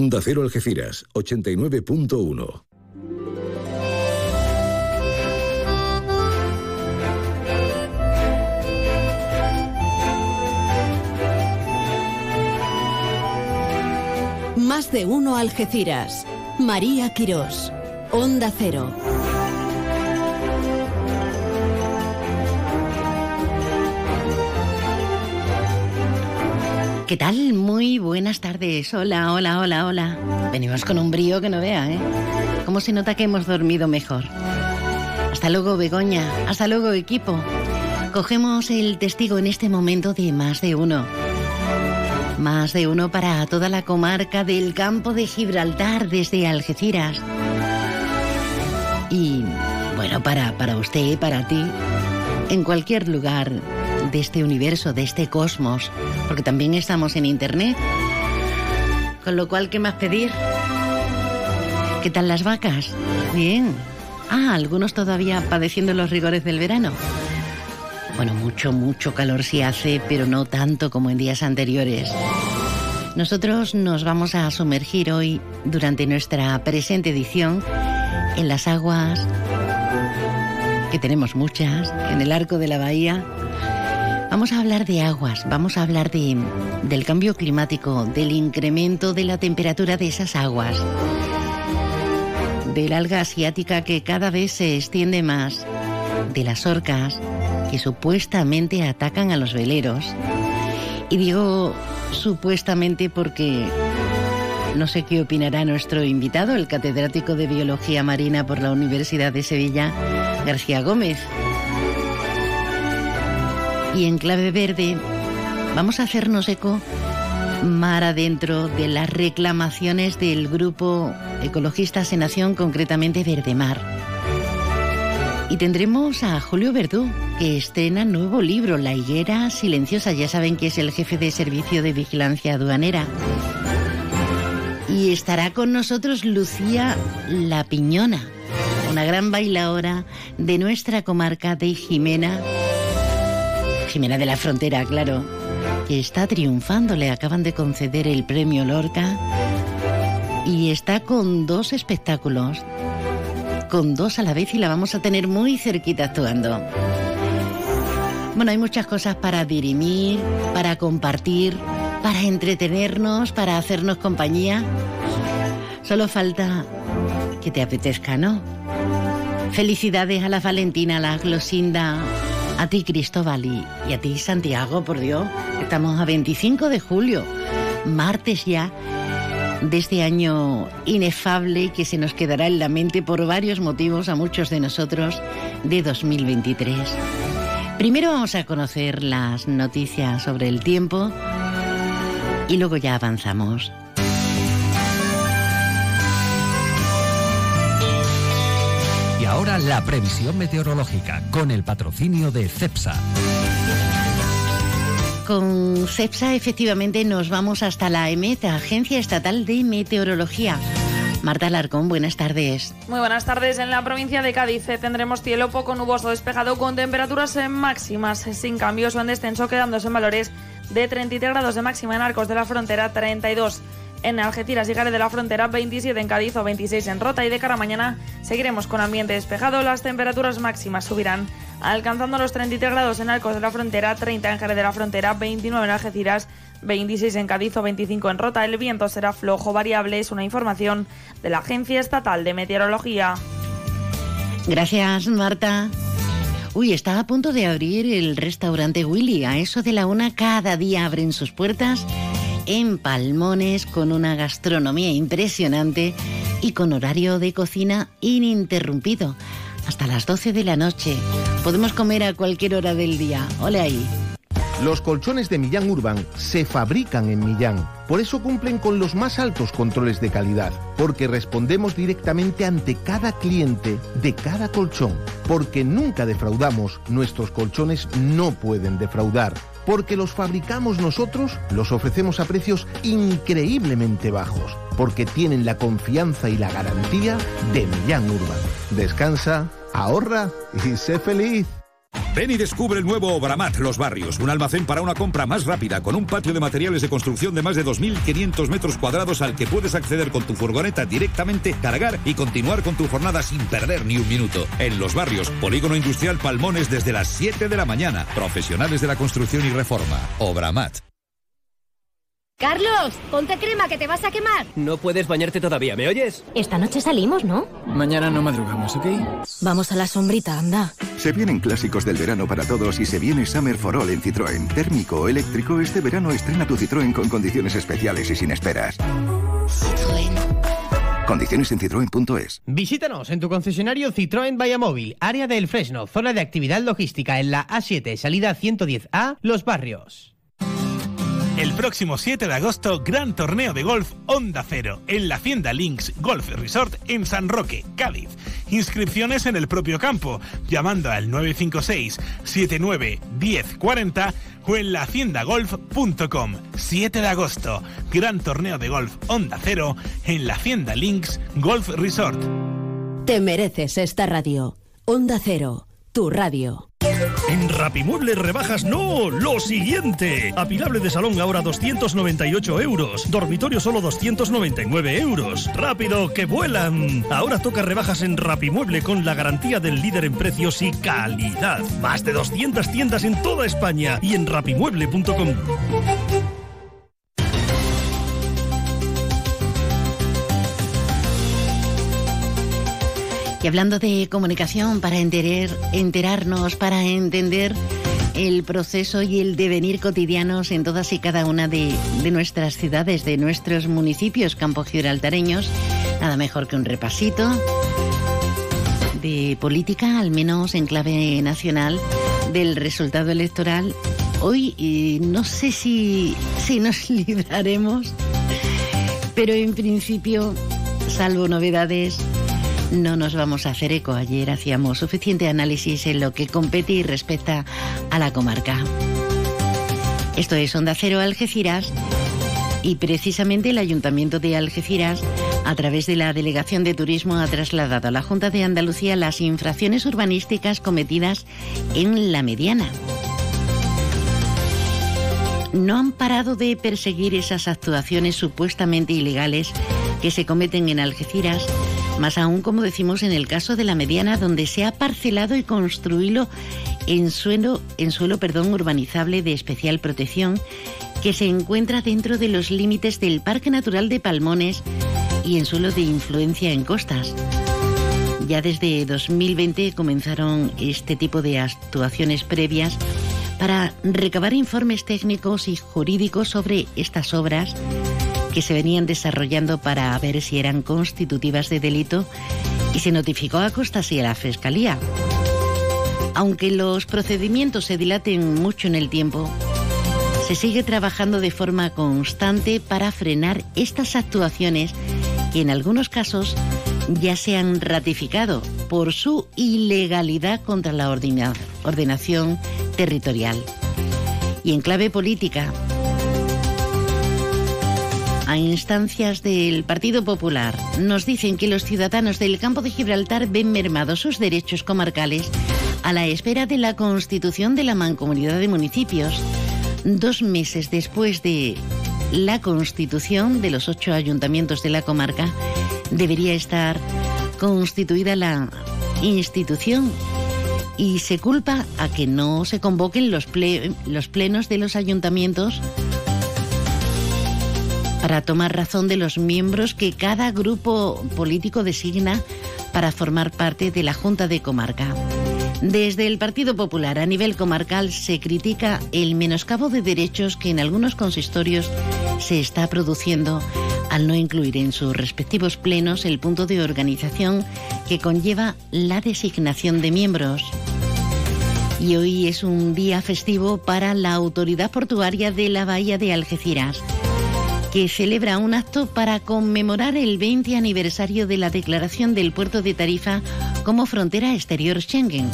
Onda Cero Algeciras, 89.1. Más de uno Algeciras. María Quirós. Onda Cero. ¿Qué tal? Muy buenas tardes. Hola, hola, hola, hola. Venimos con un brío que no vea, ¿eh? ¿Cómo se nota que hemos dormido mejor? Hasta luego, Begoña. Hasta luego, equipo. Cogemos el testigo en este momento de más de uno. Más de uno para toda la comarca del campo de Gibraltar desde Algeciras. Y bueno, para, para usted, para ti, en cualquier lugar de este universo, de este cosmos, porque también estamos en Internet. Con lo cual, ¿qué más pedir? ¿Qué tal las vacas? Bien. Ah, algunos todavía padeciendo los rigores del verano. Bueno, mucho, mucho calor sí hace, pero no tanto como en días anteriores. Nosotros nos vamos a sumergir hoy, durante nuestra presente edición, en las aguas, que tenemos muchas, en el arco de la bahía, Vamos a hablar de aguas, vamos a hablar de, del cambio climático, del incremento de la temperatura de esas aguas, del alga asiática que cada vez se extiende más, de las orcas que supuestamente atacan a los veleros. Y digo supuestamente porque no sé qué opinará nuestro invitado, el catedrático de Biología Marina por la Universidad de Sevilla, García Gómez. Y en clave verde vamos a hacernos eco mar adentro de las reclamaciones del grupo Ecologistas en Nación, concretamente Verde Mar. Y tendremos a Julio Verdú, que estrena nuevo libro, La higuera silenciosa. Ya saben que es el jefe de servicio de vigilancia aduanera. Y estará con nosotros Lucía La Piñona, una gran bailadora de nuestra comarca de Jimena Jimena de la Frontera, claro, que está triunfando. Le acaban de conceder el premio Lorca y está con dos espectáculos, con dos a la vez y la vamos a tener muy cerquita actuando. Bueno, hay muchas cosas para dirimir, para compartir, para entretenernos, para hacernos compañía. Solo falta que te apetezca, ¿no? Felicidades a la Valentina, a la Glosinda, a ti, Cristóbal, y, a ti, Santiago, por Dios. Estamos a 25 de julio, martes ya de este año inefable que se nos quedará en la mente por varios motivos a muchos de nosotros de 2023. Primero vamos a conocer las noticias sobre el tiempo y luego ya avanzamos. Ahora la previsión meteorológica con el patrocinio de CEPSA. Con CEPSA efectivamente nos vamos hasta la EMET, Agencia Estatal de Meteorología. Marta Larcón, buenas tardes. Muy buenas tardes. En la provincia de Cádiz eh, tendremos cielo poco nuboso despejado con temperaturas eh, máximas eh, sin cambios o en descenso, quedándose en valores de 33 grados de máxima en Arcos de la Frontera, 32 en Algeciras y Gare de la Frontera, 27 en Cádiz o 26 en Rota y de cara a mañana seguiremos con ambiente despejado. Las temperaturas máximas subirán alcanzando los 33 grados en Arcos de la Frontera, 30 en Jerez de la Frontera, 29 en Algeciras, 26 en Cádiz o 25 en Rota. El viento será flojo variable, es una información de la Agencia Estatal de Meteorología. Gracias, Marta. Uy, está a punto de abrir el restaurante Willy. A eso de la una cada día abren sus puertas en Palmones con una gastronomía impresionante y con horario de cocina ininterrumpido. Hasta las 12 de la noche. Podemos comer a cualquier hora del día. Ole ahí. Los colchones de Millán Urban se fabrican en Millán. Por eso cumplen con los más altos controles de calidad. Porque respondemos directamente ante cada cliente de cada colchón. Porque nunca defraudamos. Nuestros colchones no pueden defraudar porque los fabricamos nosotros, los ofrecemos a precios increíblemente bajos, porque tienen la confianza y la garantía de Millán Urban. Descansa, ahorra y sé feliz. Ven y descubre el nuevo Obramat Los Barrios, un almacén para una compra más rápida, con un patio de materiales de construcción de más de 2.500 metros cuadrados al que puedes acceder con tu furgoneta directamente, cargar y continuar con tu jornada sin perder ni un minuto. En Los Barrios, Polígono Industrial Palmones desde las 7 de la mañana. Profesionales de la construcción y reforma. Obramat. Carlos, ponte crema que te vas a quemar. No puedes bañarte todavía, ¿me oyes? Esta noche salimos, ¿no? Mañana no madrugamos, ¿ok? Vamos a la sombrita, anda. Se vienen clásicos del verano para todos y se viene Summer for All en Citroën. Térmico o eléctrico, este verano estrena tu Citroën con condiciones especiales y sin esperas. Citroën. Condiciones en citroen.es. Visítanos en tu concesionario Citroën Móvil, área del Fresno, zona de actividad logística en la A7, salida 110A, Los Barrios. El próximo 7 de agosto, gran torneo de golf Onda Cero en la Hacienda Links Golf Resort en San Roque, Cádiz. Inscripciones en el propio campo, llamando al 956 79 1040 o en la haciendagolf.com. 7 de agosto, gran torneo de golf Onda Cero en la Hacienda Links Golf Resort. Te mereces esta radio. Onda Cero, tu radio. En Rapimueble rebajas no, lo siguiente. Apilable de salón ahora 298 euros. Dormitorio solo 299 euros. Rápido, que vuelan. Ahora toca rebajas en Rapimueble con la garantía del líder en precios y calidad. Más de 200 tiendas en toda España y en rapimueble.com. Hablando de comunicación, para enterarnos, para entender el proceso y el devenir cotidianos en todas y cada una de, nuestras ciudades, de nuestros municipios campogiraltareños, nada mejor que un repasito de política, al menos en clave nacional, del resultado electoral. Hoy no sé si, si nos libraremos, pero en principio, salvo novedades, no nos vamos a hacer eco. Ayer hacíamos suficiente análisis en lo que compete y respecta a la comarca. Esto es Onda Cero Algeciras y precisamente el Ayuntamiento de Algeciras, a través de la Delegación de Turismo, ha trasladado a la Junta de Andalucía las infracciones urbanísticas cometidas en la mediana. No han parado de perseguir esas actuaciones supuestamente ilegales que se cometen en Algeciras más aún, como decimos, en el caso de la mediana, donde se ha parcelado y construido en suelo, en suelo perdón, urbanizable de especial protección, que se encuentra dentro de los límites del Parque Natural de Palmones y en suelo de influencia en costas. Ya desde 2020 comenzaron este tipo de actuaciones previas para recabar informes técnicos y jurídicos sobre estas obras que se venían desarrollando para ver si eran constitutivas de delito y se notificó a Costas y a la Fiscalía. Aunque los procedimientos se dilaten mucho en el tiempo, se sigue trabajando de forma constante para frenar estas actuaciones que en algunos casos ya se han ratificado por su ilegalidad contra la ordenación territorial. Y en clave política, a instancias del Partido Popular, nos dicen que los ciudadanos del campo de Gibraltar ven mermados sus derechos comarcales a la espera de la constitución de la Mancomunidad de Municipios. Dos meses después de la constitución de los ocho ayuntamientos de la comarca, debería estar constituida la institución y se culpa a que no se convoquen los, los plenos de los ayuntamientos para tomar razón de los miembros que cada grupo político designa para formar parte de la Junta de Comarca. Desde el Partido Popular a nivel comarcal se critica el menoscabo de derechos que en algunos consistorios se está produciendo al no incluir en sus respectivos plenos el punto de organización que conlleva la designación de miembros. Y hoy es un día festivo para la Autoridad Portuaria de la Bahía de Algeciras que celebra un acto para conmemorar el 20 aniversario de la declaración del puerto de Tarifa como frontera exterior Schengen,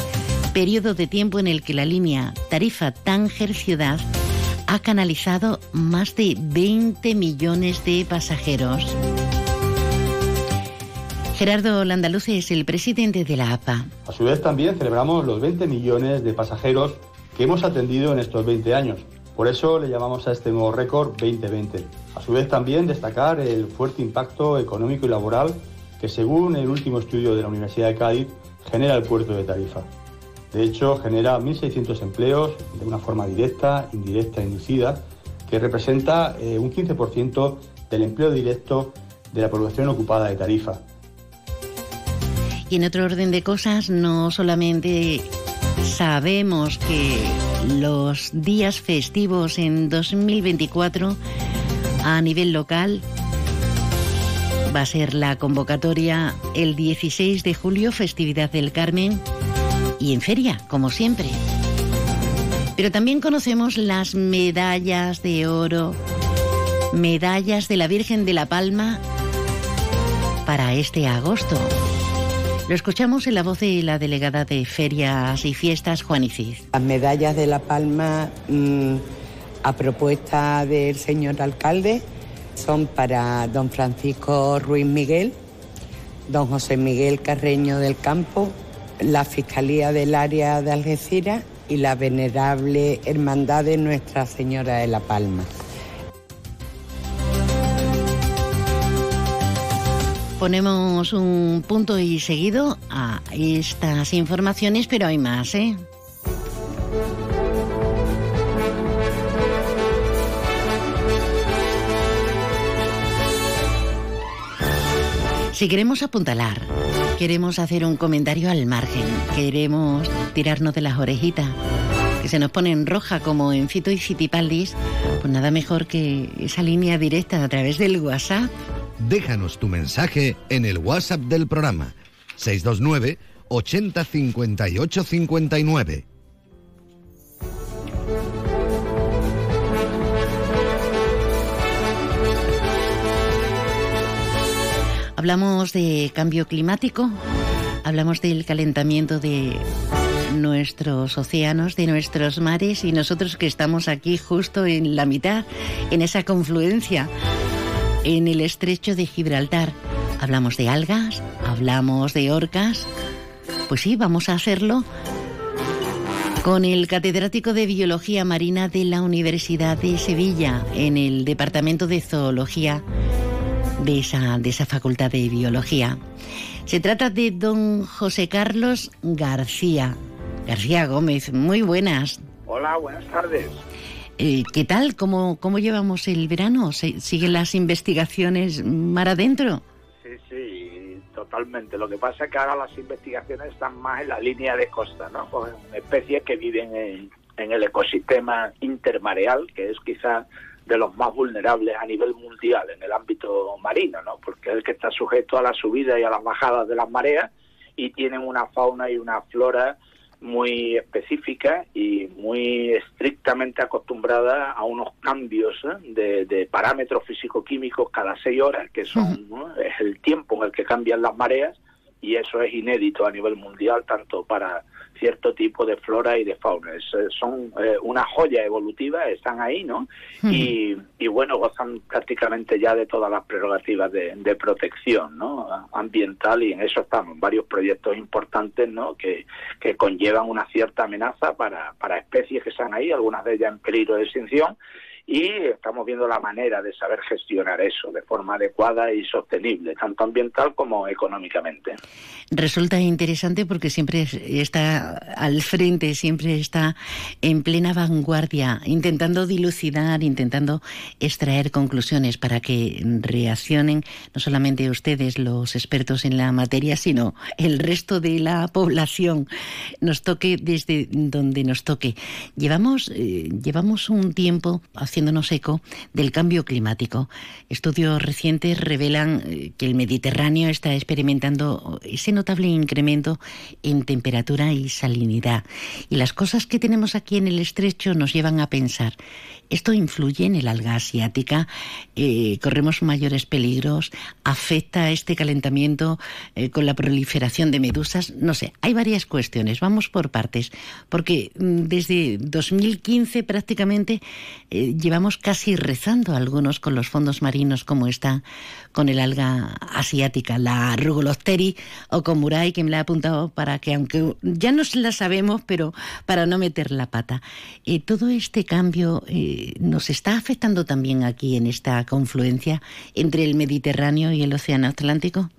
periodo de tiempo en el que la línea Tarifa-Tánger-Ciudad ha canalizado más de 20 millones de pasajeros. Gerardo Landaluce es el presidente de la APA. A su vez también celebramos los 20 millones de pasajeros que hemos atendido en estos 20 años. Por eso le llamamos a este nuevo récord 2020. Su vez también destacar el fuerte impacto económico y laboral que según el último estudio de la Universidad de Cádiz genera el puerto de Tarifa. De hecho, genera 1.600 empleos de una forma directa, indirecta e inducida, que representa eh, un 15% del empleo directo de la población ocupada de Tarifa. Y en otro orden de cosas, no solamente sabemos que los días festivos en 2024 a nivel local va a ser la convocatoria el 16 de julio, festividad del Carmen, y en feria, como siempre. Pero también conocemos las medallas de oro, medallas de la Virgen de la Palma para este agosto. Lo escuchamos en la voz de la delegada de Ferias y Fiestas, Juan. Las medallas de La Palma, mm, a propuesta del señor alcalde, son para don Francisco Ruiz Miguel, don José Miguel Carreño del Campo, la Fiscalía del Área de Algeciras y la Venerable Hermandad de Nuestra Señora de La Palma. Ponemos un punto y seguido a estas informaciones, pero hay más, ¿eh? Si queremos apuntalar, queremos hacer un comentario al margen, queremos tirarnos de las orejitas, que se nos ponen roja como en Fito y Fitipaldis, pues nada mejor que esa línea directa a través del WhatsApp. Déjanos tu mensaje en el WhatsApp del programa 629 80 58 59. Hablamos de cambio climático, hablamos del calentamiento de nuestros océanos, de nuestros mares y nosotros que estamos aquí justo en la mitad, en esa confluencia, en el estrecho de Gibraltar. Hablamos de algas, hablamos de orcas. Pues sí, vamos a hacerlo con el catedrático de Biología Marina de la Universidad de Sevilla, en el Departamento de Zoología de esa, de esa Facultad de Biología. Se trata de don José Carlos García. García Gómez, muy buenas. Hola, buenas tardes. Eh, ¿Qué tal? ¿Cómo, ¿Cómo llevamos el verano? ¿Siguen las investigaciones mar adentro? Sí, sí, totalmente. Lo que pasa es que ahora las investigaciones están más en la línea de costa, ¿no? Con especies que viven en, en el ecosistema intermareal, que es quizá de los más vulnerables a nivel mundial en el ámbito marino, ¿no? Porque es el que está sujeto a la subida y a las bajadas de las mareas y tienen una fauna y una flora muy específica y muy estrictamente acostumbrada a unos cambios ¿eh? de, parámetros físico-químicos cada seis horas, que son es el tiempo en el que cambian las mareas y eso es inédito a nivel mundial tanto para cierto tipo de flora y de fauna. Eh, son eh, una joya evolutiva, están ahí, ¿no? y, bueno, gozan prácticamente ya de todas las prerrogativas de, protección ¿no? ambiental y en eso estamos, varios proyectos importantes ¿no? que, que conllevan una cierta amenaza para, para especies que están ahí, algunas de ellas en peligro de extinción y estamos viendo la manera de saber gestionar eso de forma adecuada y sostenible, tanto ambiental como económicamente. Resulta interesante porque siempre está al frente, siempre está en plena vanguardia, intentando dilucidar, intentando extraer conclusiones para que reaccionen no solamente ustedes, los expertos en la materia, sino el resto de la población. Nos toque desde donde nos toque. Llevamos, eh, llevamos un tiempo haciéndonos eco del cambio climático. Estudios recientes revelan eh, que el Mediterráneo está experimentando ese notable incremento en temperatura y salinidad. Y las cosas que tenemos aquí en el estrecho nos llevan a pensar, ¿esto influye en el alga asiática? Eh, ¿Corremos mayores peligros? ¿Afecta este calentamiento eh, con la proliferación de medusas? No sé, hay varias cuestiones. Vamos por partes, porque mm, desde 2015 prácticamente llevamos casi rezando algunos con los fondos marinos, como está con el alga asiática, la Rugulosteri o con Murai, que me la ha apuntado para que, aunque ya no la sabemos, pero para no meter la pata. Eh, todo este cambio eh, nos está afectando también aquí en esta confluencia entre el Mediterráneo y el Océano Atlántico.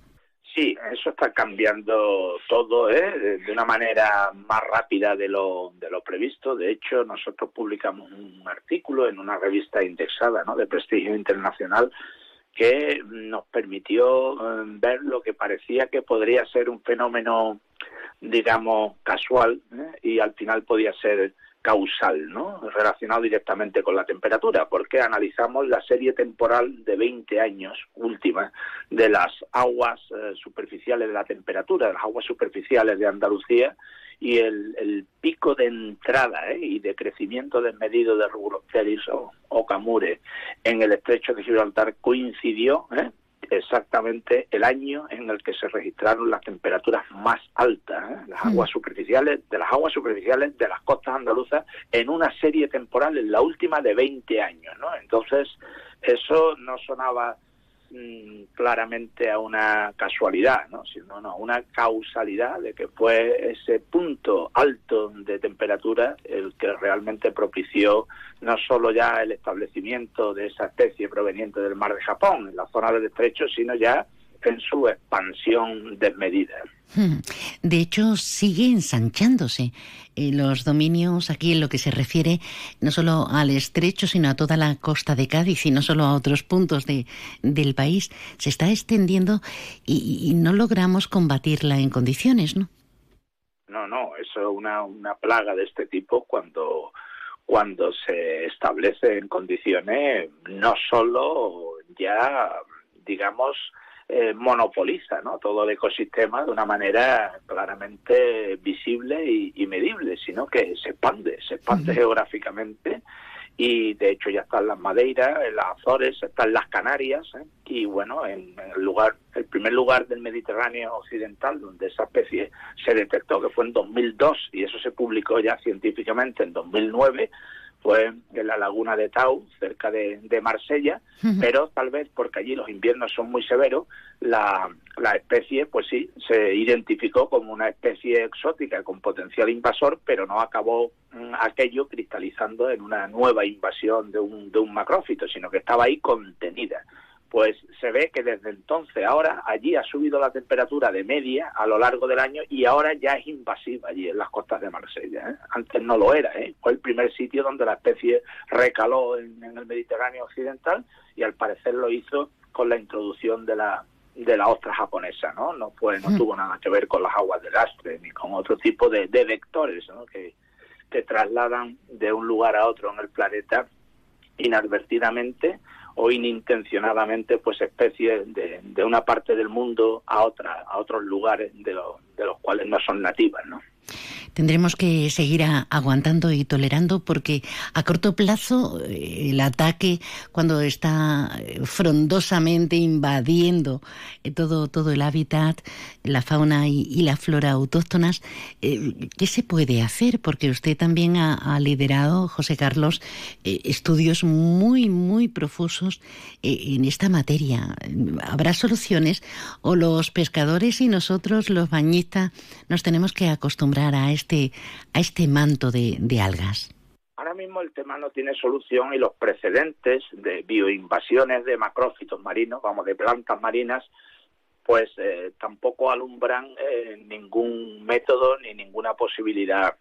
Sí, eso está cambiando todo ¿eh? de una manera más rápida de lo, de lo previsto. De hecho, nosotros publicamos un artículo en una revista indexada ¿no? de prestigio internacional que nos permitió eh, ver lo que parecía que podría ser un fenómeno, digamos, casual ¿eh? y al final podía ser causal, ¿no? relacionado directamente con la temperatura, porque analizamos la serie temporal de 20 años última de las aguas eh, superficiales de la temperatura, de las aguas superficiales de Andalucía, y el, pico de entrada ¿eh? y de crecimiento desmedido de Rubuloceris o, o Camure en el estrecho de Gibraltar coincidió ¿eh? Exactamente el año en el que se registraron las temperaturas más altas, ¿eh? las aguas superficiales, de las aguas superficiales de las costas andaluzas en una serie temporal, en la última de 20 años, ¿no? Entonces, eso no sonaba mm, claramente a una casualidad, ¿no? sino a una causalidad de que fue ese punto alto de temperatura el que realmente propició no solo ya el establecimiento de esa especie proveniente del mar de Japón, en la zona del estrecho, sino ya en su expansión desmedida. Hmm. De hecho, sigue ensanchándose eh, los dominios aquí en lo que se refiere no solo al estrecho, sino a toda la costa de Cádiz y no solo a otros puntos de, del país. Se está extendiendo y, no logramos combatirla en condiciones, ¿no? No, no, eso es una, una plaga de este tipo cuando cuando se establece en condiciones no solo ya, digamos, eh, monopoliza ¿no? todo el ecosistema de una manera claramente visible y, medible, sino que se expande, se expande geográficamente y de hecho ya están las Madeiras, en las Azores, están las Canarias ¿eh? y bueno, en, el lugar, el primer lugar del Mediterráneo occidental donde esa especie se detectó que fue en 2002 y eso se publicó ya científicamente en 2009 fue en la laguna de Tau, cerca de, Marsella, pero tal vez porque allí los inviernos son muy severos, la, la especie, pues sí, se identificó como una especie exótica con potencial invasor, pero no acabó mm, aquello cristalizando en una nueva invasión de un, de un macrófito, sino que estaba ahí contenida pues se ve que desde entonces ahora allí ha subido la temperatura de media a lo largo del año y ahora ya es invasiva allí en las costas de Marsella. ¿eh? Antes no lo era, ¿eh? fue el primer sitio donde la especie recaló en, el Mediterráneo occidental y al parecer lo hizo con la introducción de la de la ostra japonesa, ¿no? No fue, no hmm. tuvo nada que ver con las aguas del Astre ni con otro tipo de, de vectores, ¿no? Que, que trasladan de un lugar a otro en el planeta inadvertidamente o inintencionadamente pues especies de, de, una parte del mundo a otra a otros lugares de, de los cuales no son nativas no tendremos que seguir aguantando y tolerando porque a corto plazo eh, el ataque cuando está eh, frondosamente invadiendo eh, todo, todo el hábitat, la fauna y, la flora autóctonas, ¿qué se puede hacer? Porque usted también ha, liderado, José Carlos, estudios muy, muy profusos en esta materia. ¿Habrá soluciones o los pescadores y nosotros, los bañistas, nos tenemos que acostumbrar a este, a este manto de, algas? Ahora mismo el tema no tiene solución y los precedentes de bioinvasiones de macrófitos marinos, vamos, de plantas marinas, pues eh, tampoco alumbran eh, ningún método ni ninguna posibilidad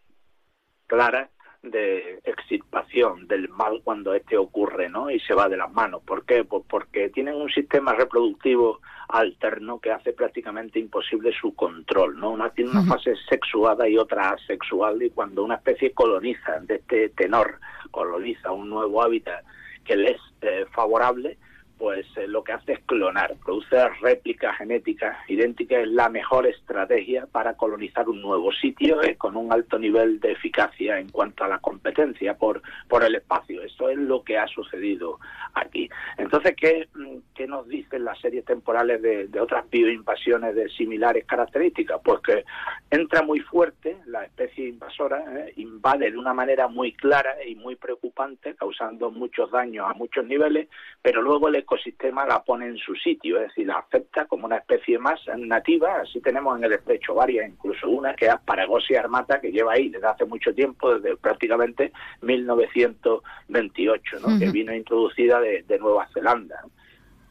clara de extirpación del mal cuando este ocurre, ¿no? Y se va de las manos. ¿Por qué? Pues porque tienen un sistema reproductivo alterno que hace prácticamente imposible su control, ¿no? Una tiene una fase sexuada y otra asexual y cuando una especie coloniza de este tenor, coloniza un nuevo hábitat que le es eh, favorable, pues eh, lo que hace es clonar, produce réplicas genéticas idénticas, es la mejor estrategia para colonizar un nuevo sitio eh, con un alto nivel de eficacia en cuanto a la competencia por, por el espacio. Eso es lo que ha sucedido aquí. Entonces, ¿qué, mm, qué nos dicen las series temporales de, de otras bioinvasiones de similares características? Pues que entra muy fuerte la especie invasora, eh, invade de una manera muy clara y muy preocupante, causando muchos daños a muchos niveles, pero luego el ecosistema la pone en su sitio, es decir, la acepta como una especie más nativa. Así tenemos en el estrecho varias, incluso una que es Asparagosia armata, que lleva ahí desde hace mucho tiempo, desde prácticamente 1928, ¿no? que vino introducida de, de Nueva Zelanda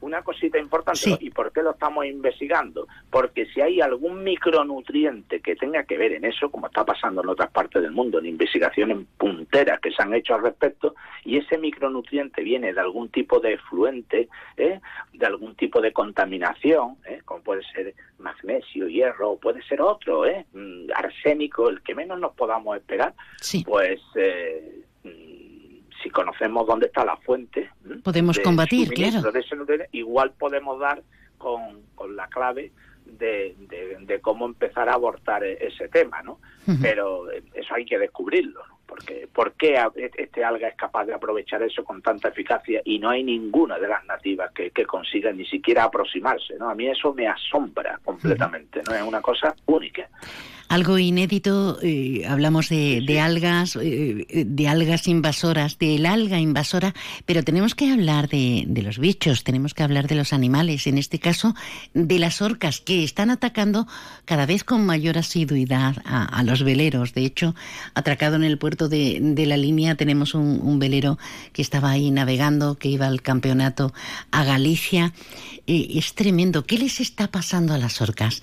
una cosita importante, ¿y por qué lo estamos investigando? Porque si hay algún micronutriente que tenga que ver en eso, como está pasando en otras partes del mundo, en investigaciones punteras que se han hecho al respecto, y ese micronutriente viene de algún tipo de efluente, ¿eh? de algún tipo de contaminación, ¿eh? como puede ser magnesio, hierro, puede ser otro, ¿eh? Mm, arsénico, el que menos nos podamos esperar, pues... Eh, si conocemos dónde está la fuente podemos combatir claro. de ese nutriente, igual podemos dar con, con la clave de, de, cómo empezar a abortar e, ese tema no pero eso hay que descubrirlo ¿no? Porque ¿por qué este alga es capaz de aprovechar eso con tanta eficacia y no hay ninguna de las nativas que, que consiga ni siquiera aproximarse no a mí eso me asombra completamente no es una cosa única. Algo inédito, eh, hablamos de, de algas, eh, de algas invasoras, del alga invasora, pero tenemos que hablar de, de, los bichos, tenemos que hablar de los animales, en este caso de las orcas, que están atacando cada vez con mayor asiduidad a, a los veleros. De hecho, atracado en el puerto de, la línea tenemos un, velero que estaba ahí navegando, que iba al campeonato a Galicia. Eh, es tremendo. ¿Qué les está pasando a las orcas?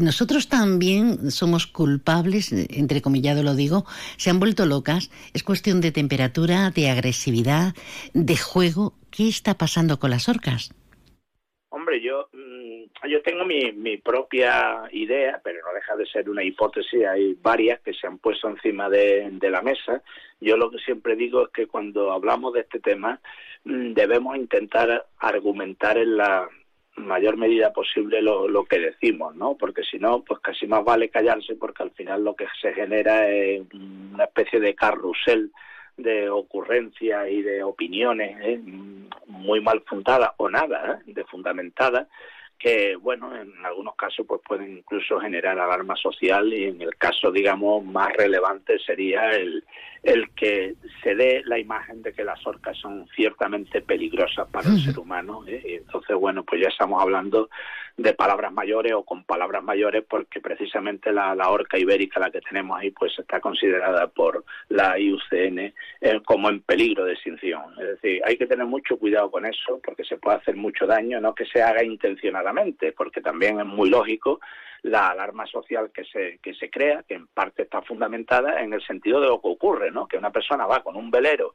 nosotros también somos culpables, entrecomillado lo digo, se han vuelto locas. Es cuestión de temperatura, de agresividad, de juego. ¿Qué está pasando con las orcas? Yo, tengo mi, propia idea, pero no deja de ser una hipótesis. Hay varias que se han puesto encima de, la mesa. Yo lo que siempre digo es que cuando hablamos de este tema mm, debemos intentar argumentar en la mayor medida posible lo, lo que decimos, ¿no? Porque si no, pues casi más vale callarse porque al final lo que se genera es una especie de carrusel de ocurrencias y de opiniones ¿eh? muy mal fundadas o nada, ¿eh? de fundamentadas, que bueno en algunos casos pues pueden incluso generar alarma social y en el caso digamos más relevante sería el, el que se dé la imagen de que las orcas son ciertamente peligrosas para el ser humano ¿eh? y entonces bueno pues ya estamos hablando de palabras mayores o con palabras mayores porque precisamente la, la orca ibérica la que tenemos ahí pues está considerada por la IUCN eh, como en peligro de extinción. Es decir hay que tener mucho cuidado con eso porque se puede hacer mucho daño. No que se haga porque también es muy lógico la alarma social que se, que se crea, que en parte está fundamentada en el sentido de lo que ocurre, ¿no? Que una persona va con un velero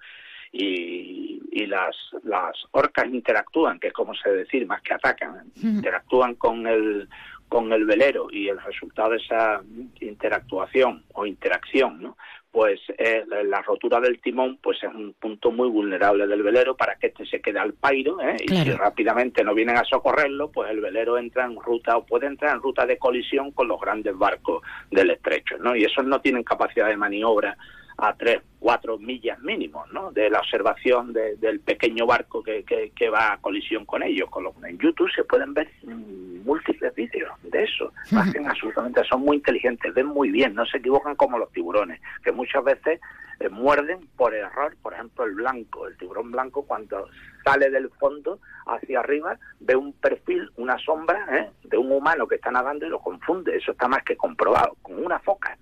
y, y las, las orcas interactúan, que es como se decir, más que atacan, interactúan con el, con el velero y el resultado de esa interactuación o interacción, ¿no? Pues eh, la rotura del timón pues es un punto muy vulnerable del velero para que este se quede al pairo ¿eh? y si rápidamente no vienen a socorrerlo pues el velero entra en ruta o puede entrar en ruta de colisión con los grandes barcos del estrecho ¿no? y esos no tienen capacidad de maniobra a tres, cuatro millas mínimo, ¿no? De la observación de, del pequeño barco que, que, que, va a colisión con ellos. Con lo, en YouTube se pueden ver múltiples vídeos de eso. Hacen absolutamente, son muy inteligentes, ven muy bien, no se equivocan como los tiburones, que muchas veces eh, muerden por error. Por ejemplo, el blanco, el tiburón blanco, cuando sale del fondo hacia arriba, ve un perfil, una sombra ¿eh? de un humano que está nadando y lo confunde. Eso está más que comprobado, con una foca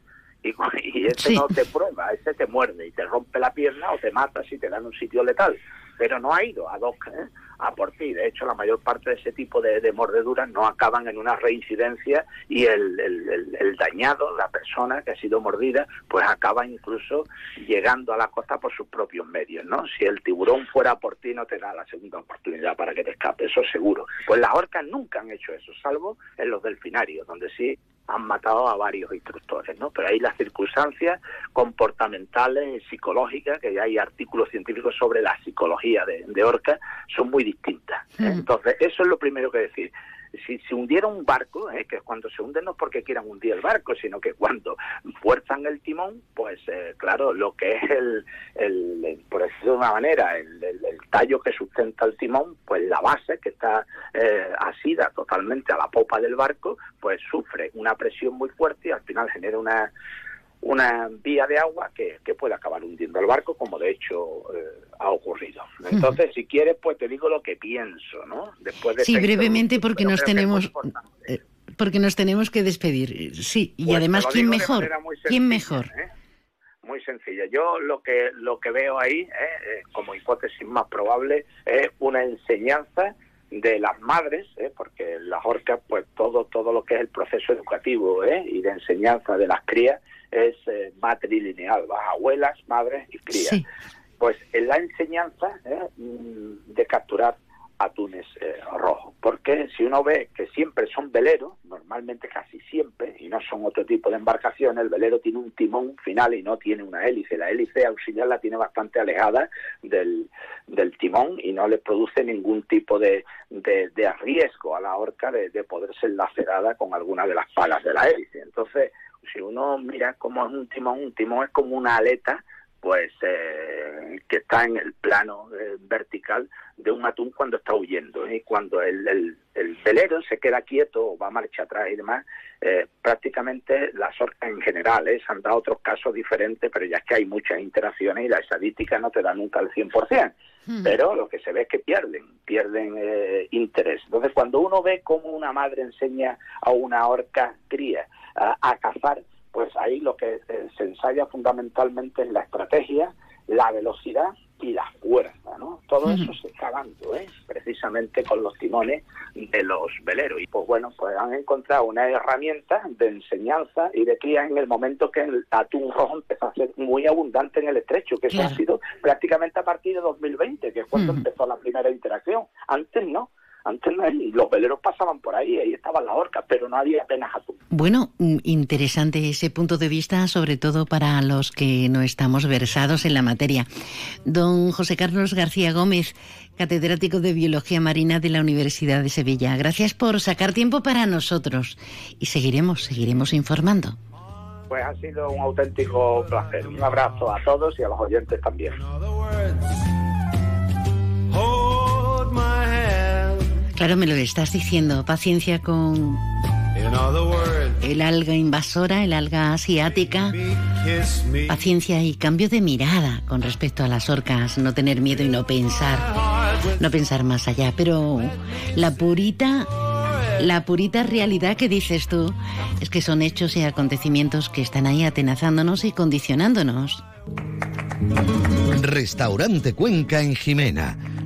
y, y ese sí. no te prueba, ese te muerde y te rompe la pierna o te mata si te dan un sitio letal. Pero no ha ido a hoc ¿eh? a por ti. De hecho, la mayor parte de ese tipo de, de mordeduras no acaban en una reincidencia y el, el, el, el, dañado, la persona que ha sido mordida, pues acaba incluso llegando a la costa por sus propios medios. ¿no? Si el tiburón fuera por ti, no te da la segunda oportunidad para que te escape, eso seguro. Pues las orcas nunca han hecho eso, salvo en los delfinarios, donde sí han matado a varios instructores, ¿no? Pero hay las circunstancias comportamentales, psicológicas, que ya hay artículos científicos sobre la psicología de, de Orca, son muy distintas. ¿eh? Entonces, eso es lo primero que decir si se hundiera un barco, es que cuando se hunde no es porque quieran hundir el barco, sino que cuando fuerzan el timón, pues eh, claro, lo que es el, el, por decirlo de una manera, el, el, tallo que sustenta el timón, pues la base que está eh, asida totalmente a la popa del barco, pues sufre una presión muy fuerte y al final genera una una vía de agua que, que puede acabar hundiendo el barco, como de hecho eh, ha ocurrido. Entonces, si quieres, pues te digo lo que pienso, ¿no? Después de sí, brevemente, porque nos tenemos... Eh, porque nos tenemos que despedir. Sí, y pues además, ¿quién mejor? ¿Quién mejor? ¿eh? Muy sencilla. Yo lo que lo que veo ahí, ¿eh? como hipótesis más probable, es una enseñanza de las madres, ¿eh? porque las orcas, pues todo todo lo que es el proceso educativo ¿eh? y de enseñanza de las crías es eh, matrilineal, vas abuelas, madres y crías. Pues en la enseñanza ¿eh? mm, de capturar atunes eh, rojos. Porque si uno ve que siempre son veleros, normalmente casi siempre, y no son otro tipo de embarcaciones, el velero tiene un timón final y no tiene una hélice. La hélice auxiliar la tiene bastante alejada del, del timón y no le produce ningún tipo de, de, de riesgo a la horca de, de poder ser lacerada con alguna de las palas de la hélice. Entonces, si uno mira cómo es un timón, un timón es como una aleta pues eh, que está en el plano eh, vertical de un atún cuando está huyendo. Y cuando el, el, el, velero se queda quieto o va a marcha atrás y demás eh, prácticamente las orcas en general se han dado otros casos diferentes pero ya es que hay muchas interacciones y la estadística no te da nunca el 100% pero lo que se ve es que pierden pierden interés. Entonces cuando uno ve cómo una madre enseña a una orca cría a cazar pues ahí lo que eh, se ensaya fundamentalmente es la estrategia, la velocidad y la fuerza, ¿no? Todo eso se está dando, ¿eh? precisamente con los timones de los veleros. Y pues bueno, pues han encontrado una herramienta de enseñanza y de cría en el momento que el atún rojo empezó a ser muy abundante en el estrecho, que eso ha sido prácticamente a partir de 2020, que es cuando empezó la primera interacción. Antes no. Antes los veleros pasaban por ahí, ahí estaban las orcas, pero no había apenas atún. Bueno, mm, interesante ese punto de vista, sobre todo para los que no estamos versados en la materia. Don José Carlos García Gómez, catedrático de Biología Marina de la Universidad de Sevilla. Gracias por sacar tiempo para nosotros y seguiremos, seguiremos informando. Pues ha sido un auténtico placer. Un abrazo a todos y a los oyentes también. Claro, me lo estás diciendo. Paciencia con el alga invasora, el alga asiática. Paciencia y cambio de mirada con respecto a las orcas. No tener miedo y no pensar. No pensar más allá. Pero la purita la purita realidad que dices tú es que son hechos y acontecimientos que están ahí atenazándonos y condicionándonos. Restaurante Cuenca en Jimena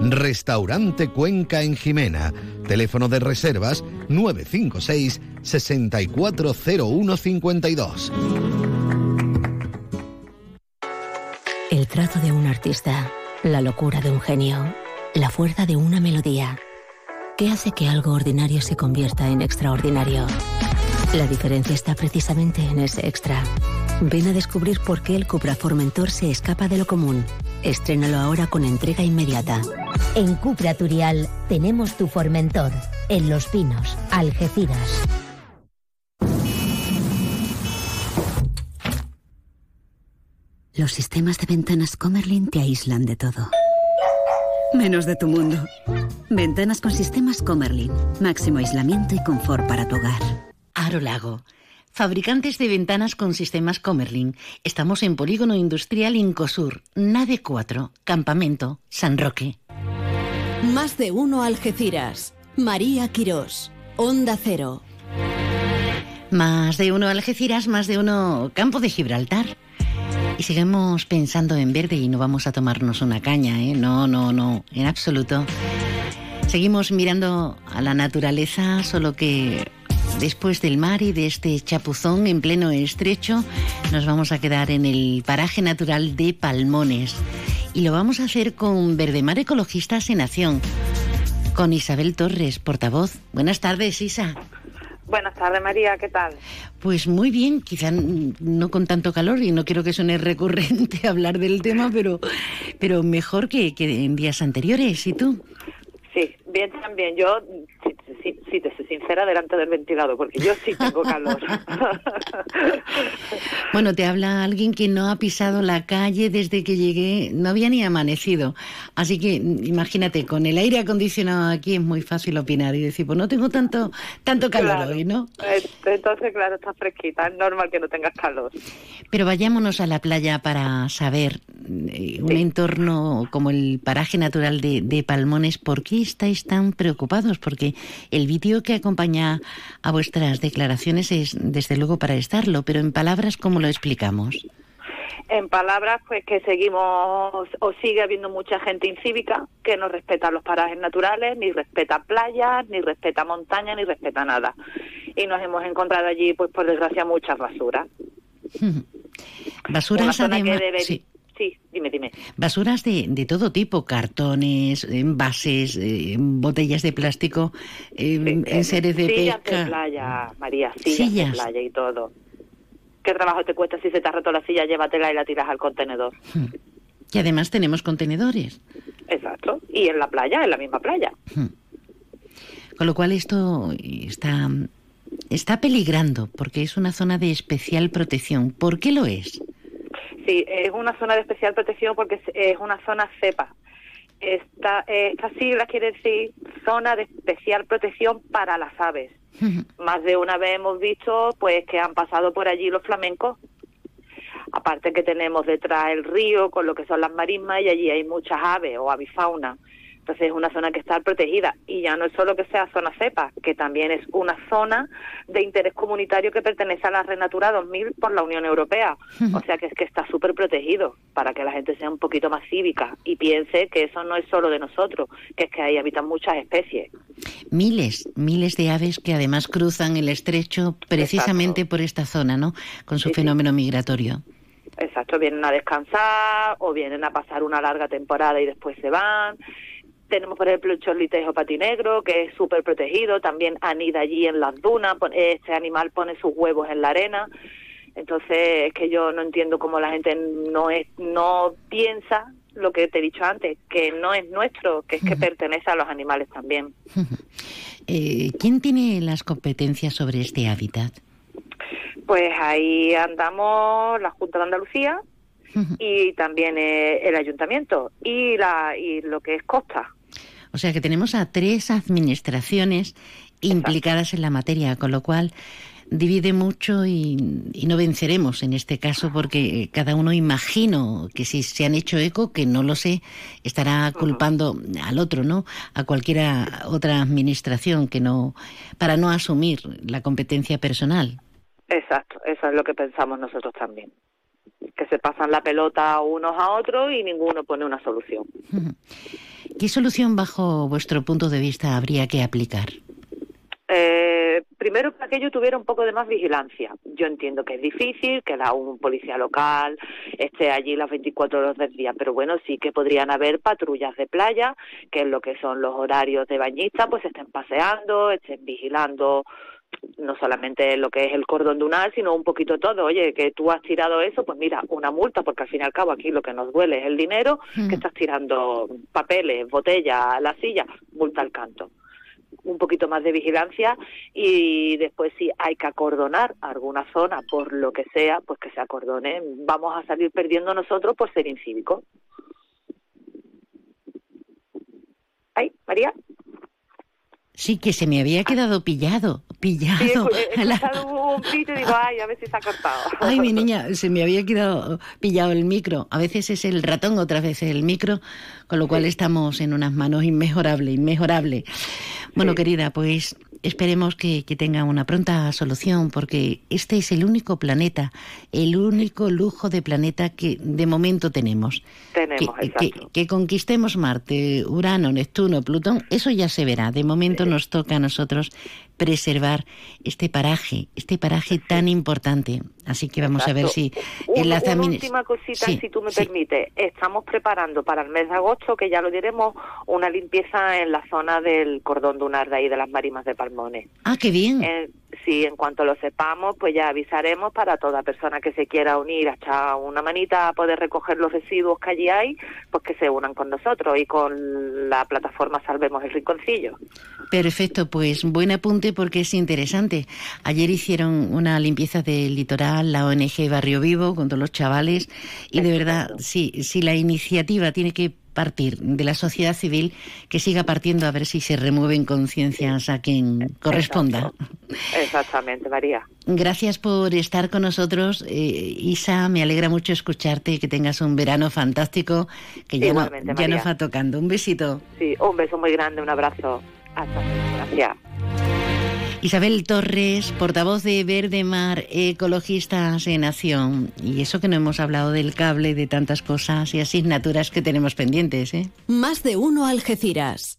Restaurante Cuenca en Jimena. Teléfono de reservas 956 640152. El trazo de un artista, la locura de un genio, la fuerza de una melodía. ¿Qué hace que algo ordinario se convierta en extraordinario? La diferencia está precisamente en ese extra. Ven a descubrir por qué el Cupra Formentor se escapa de lo común. Estrénalo ahora con entrega inmediata. En Cupra Turial tenemos tu Formentor. En Los Pinos, Algeciras. Los sistemas de ventanas Comerlin te aíslan de todo. Menos de tu mundo. Ventanas con sistemas Comerlin. Máximo aislamiento y confort para tu hogar. Aro Lago. Fabricantes de ventanas con sistemas Comerlin. Estamos en Polígono Industrial Incosur, Nave 4, Campamento, San Roque. Más de uno Algeciras. María Quirós. Onda Cero. Más de uno Algeciras, más de uno Campo de Gibraltar. Y seguimos pensando en verde y no vamos a tomarnos una caña, ¿eh? No, no, no, en absoluto. Seguimos mirando a la naturaleza, solo que después del mar y de este chapuzón en pleno estrecho, nos vamos a quedar en el paraje natural de Palmones. Y lo vamos a hacer con Verdemar Ecologistas en Acción, con Isabel Torres, portavoz. Buenas tardes, Isa. Buenas tardes, María, ¿qué tal? Pues muy bien, quizá no con tanto calor y no quiero que suene recurrente hablar del tema, pero, pero mejor que, que en días anteriores. ¿Y tú? Sí, bien también. Yo, sí, sí, te soy sincera, delante del ventilador, porque yo sí tengo calor. bueno, te habla alguien que no ha pisado la calle desde que llegué, no había ni amanecido. Así que imagínate, con el aire acondicionado aquí es muy fácil opinar y decir, pues no tengo tanto, tanto calor hoy, ¿no? Entonces, claro, está fresquita, es normal que no tengas calor. Pero vayámonos a la playa para saber eh, un entorno como el paraje natural de, de Palmones, ¿por qué estáis tan preocupados? Porque el vídeo que acompaña a vuestras declaraciones es desde luego para estarlo, pero en palabras, ¿cómo lo explicamos? En palabras, pues que seguimos o sigue habiendo mucha gente incívica que no respeta los parajes naturales, ni respeta playas, ni respeta montañas, ni respeta nada. Y nos hemos encontrado allí, pues por desgracia, muchas basuras. Basuras además. Sí. Sí, dime, dime. Basuras de, de todo tipo, cartones, envases, eh, botellas de plástico, eh, enseres de sillas pesca. de playa, María, sillas, de playa y todo. ¿Qué trabajo te cuesta si se te ha roto la silla, llévatela y la tiras al contenedor? Y además tenemos contenedores. Exacto, y en la playa, en la misma playa. Con lo cual esto está, está peligrando, porque es una zona de especial protección. ¿Por qué lo es? Sí, es una zona de especial protección porque es una zona cepa. Esta, eh, esta sigla quiere decir zona de especial protección para las aves. Más de una vez hemos visto pues que han pasado por allí los flamencos. Aparte que tenemos detrás el río con lo que son las marismas y allí hay muchas aves o avifauna. Entonces es una zona que está protegida y ya no es solo que sea zona cepa, que también es una zona de interés comunitario que pertenece a la Red Natura 2000 por la Unión Europea. O sea que es que está súper protegido para que la gente sea un poquito más cívica y piense que eso no es solo de nosotros, que es que ahí habitan muchas especies. Miles, miles de aves que además cruzan el estrecho precisamente por esta zona, ¿no? Con su fenómeno migratorio. Exacto, vienen a descansar o vienen a pasar una larga temporada y después se van. Tenemos, por ejemplo, el chorlitejo patinegro, que es súper protegido, también anida allí en las dunas, este animal pone sus huevos en la arena. Entonces, es que yo no entiendo cómo la gente no, es, no piensa lo que te he dicho antes, que no es nuestro, que es que pertenece a los animales también. Eh, ¿Quién tiene las competencias sobre este hábitat? Pues ahí andamos la Junta de Andalucía y también eh, el Ayuntamiento y, la, y lo que es Costa. O sea que tenemos a tres administraciones implicadas en la materia, con lo cual divide mucho y, no venceremos en este caso porque cada uno imagino que si se han hecho eco, que no lo sé, estará culpando al otro, ¿no? A cualquiera otra administración que no para no asumir la competencia personal. Exacto, eso es lo que pensamos nosotros también. Que se pasan la pelota unos a otros y ninguno pone una solución. ¿Qué solución bajo vuestro punto de vista habría que aplicar? Eh, primero que aquello tuviera un poco de más vigilancia. Yo entiendo que es difícil, que la, un policía local esté allí las 24 horas del día, pero bueno, sí que podrían haber patrullas de playa, que es lo que son los horarios de bañistas, pues estén paseando, estén vigilando no solamente lo que es el cordón dunar, sino un poquito todo. Oye, que tú has tirado eso, pues mira, una multa, porque al fin y al cabo aquí lo que nos duele es el dinero, que estás tirando papeles, botellas, la silla, multa al canto un poquito más de vigilancia y después si hay que acordonar alguna zona por lo que sea, pues que se acordone. Vamos a salir perdiendo nosotros por ser incívicos. ¿Ay, María? Sí, que se me había quedado pillado, pillado. Sí, he, he un pito y digo, ay, a ver si se ha cortado. Ay, mi niña, se me había quedado pillado el micro. A veces es el ratón, otras veces el micro, con lo cual estamos en unas manos inmejorables, inmejorables. Bueno, querida, pues esperemos que, que, tenga una pronta solución, porque este es el único planeta, el único lujo de planeta que de momento tenemos. Tenemos, que, que, conquistemos Marte, Urano, Neptuno, Plutón, eso ya se verá. De momento nos toca a nosotros preservar este paraje, este paraje tan importante. Así que vamos a ver si enlazamos. Una última cosita, si tú me permites. Estamos preparando para el mes de agosto, que ya lo diremos, una limpieza en la zona del cordón dunar de ahí de las marimas de Palmones. Ah, qué bien. Sí, en cuanto lo sepamos, pues ya avisaremos para toda persona que se quiera unir hasta una manita a poder recoger los residuos que allí hay, pues que se unan con nosotros y con la plataforma Salvemos el Rinconcillo. Perfecto, pues buen apunte porque es interesante. Ayer hicieron una limpieza del litoral, la ONG Barrio Vivo, con todos los chavales, y de verdad, sí, si la iniciativa tiene que partir de la sociedad civil, que siga partiendo a ver si se remueven conciencias a quien corresponda. Exactamente, María. Gracias por estar con nosotros, eh, Isa. Me alegra mucho escucharte, que tengas un verano fantástico, que ya, no, ya nos va tocando. Un besito. Sí, un beso muy grande, un abrazo. Hasta luego. Gracias. Isabel Torres, portavoz de Verde Mar, Ecologistas en Acción. Y eso que no hemos hablado del cable, de tantas cosas y asignaturas que tenemos pendientes, ¿eh? Más de uno Algeciras.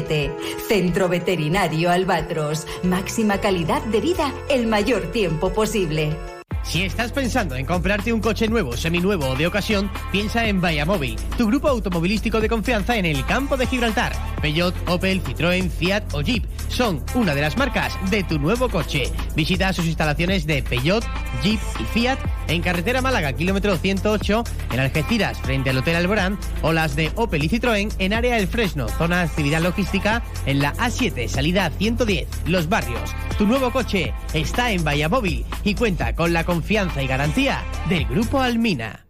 171407 Centro Veterinario Albatros. Máxima calidad de vida el mayor tiempo posible. Si estás pensando en comprarte un coche nuevo, seminuevo o de ocasión, piensa en Móvil, tu grupo automovilístico de confianza en el campo de Gibraltar. Peugeot, Opel, Citroën, Fiat o Jeep son una de las marcas de tu nuevo coche. Visita sus instalaciones de Peugeot, Jeep y Fiat en carretera Málaga, kilómetro 108, en Algeciras, frente al Hotel Alborán, o las de Opel y Citroën en área El Fresno, zona de actividad logística, en la A7, salida 110, Los Barrios. Tu nuevo coche está en Móvil y cuenta con la confianza y garantía del Grupo Almina.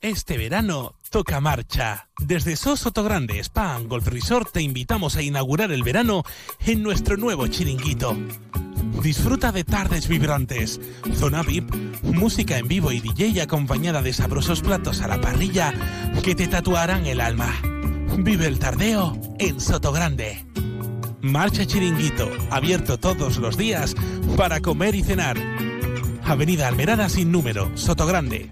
Este verano toca marcha. Desde Sosoto Grande Spa Golf Resort te invitamos a inaugurar el verano en nuestro nuevo chiringuito. Disfruta de tardes vibrantes, zona VIP, música en vivo y DJ acompañada de sabrosos platos a la parrilla que te tatuarán el alma. Vive el tardeo en Soto Grande. Marcha Chiringuito, abierto todos los días para comer y cenar. Avenida Almerada sin número, Soto Grande.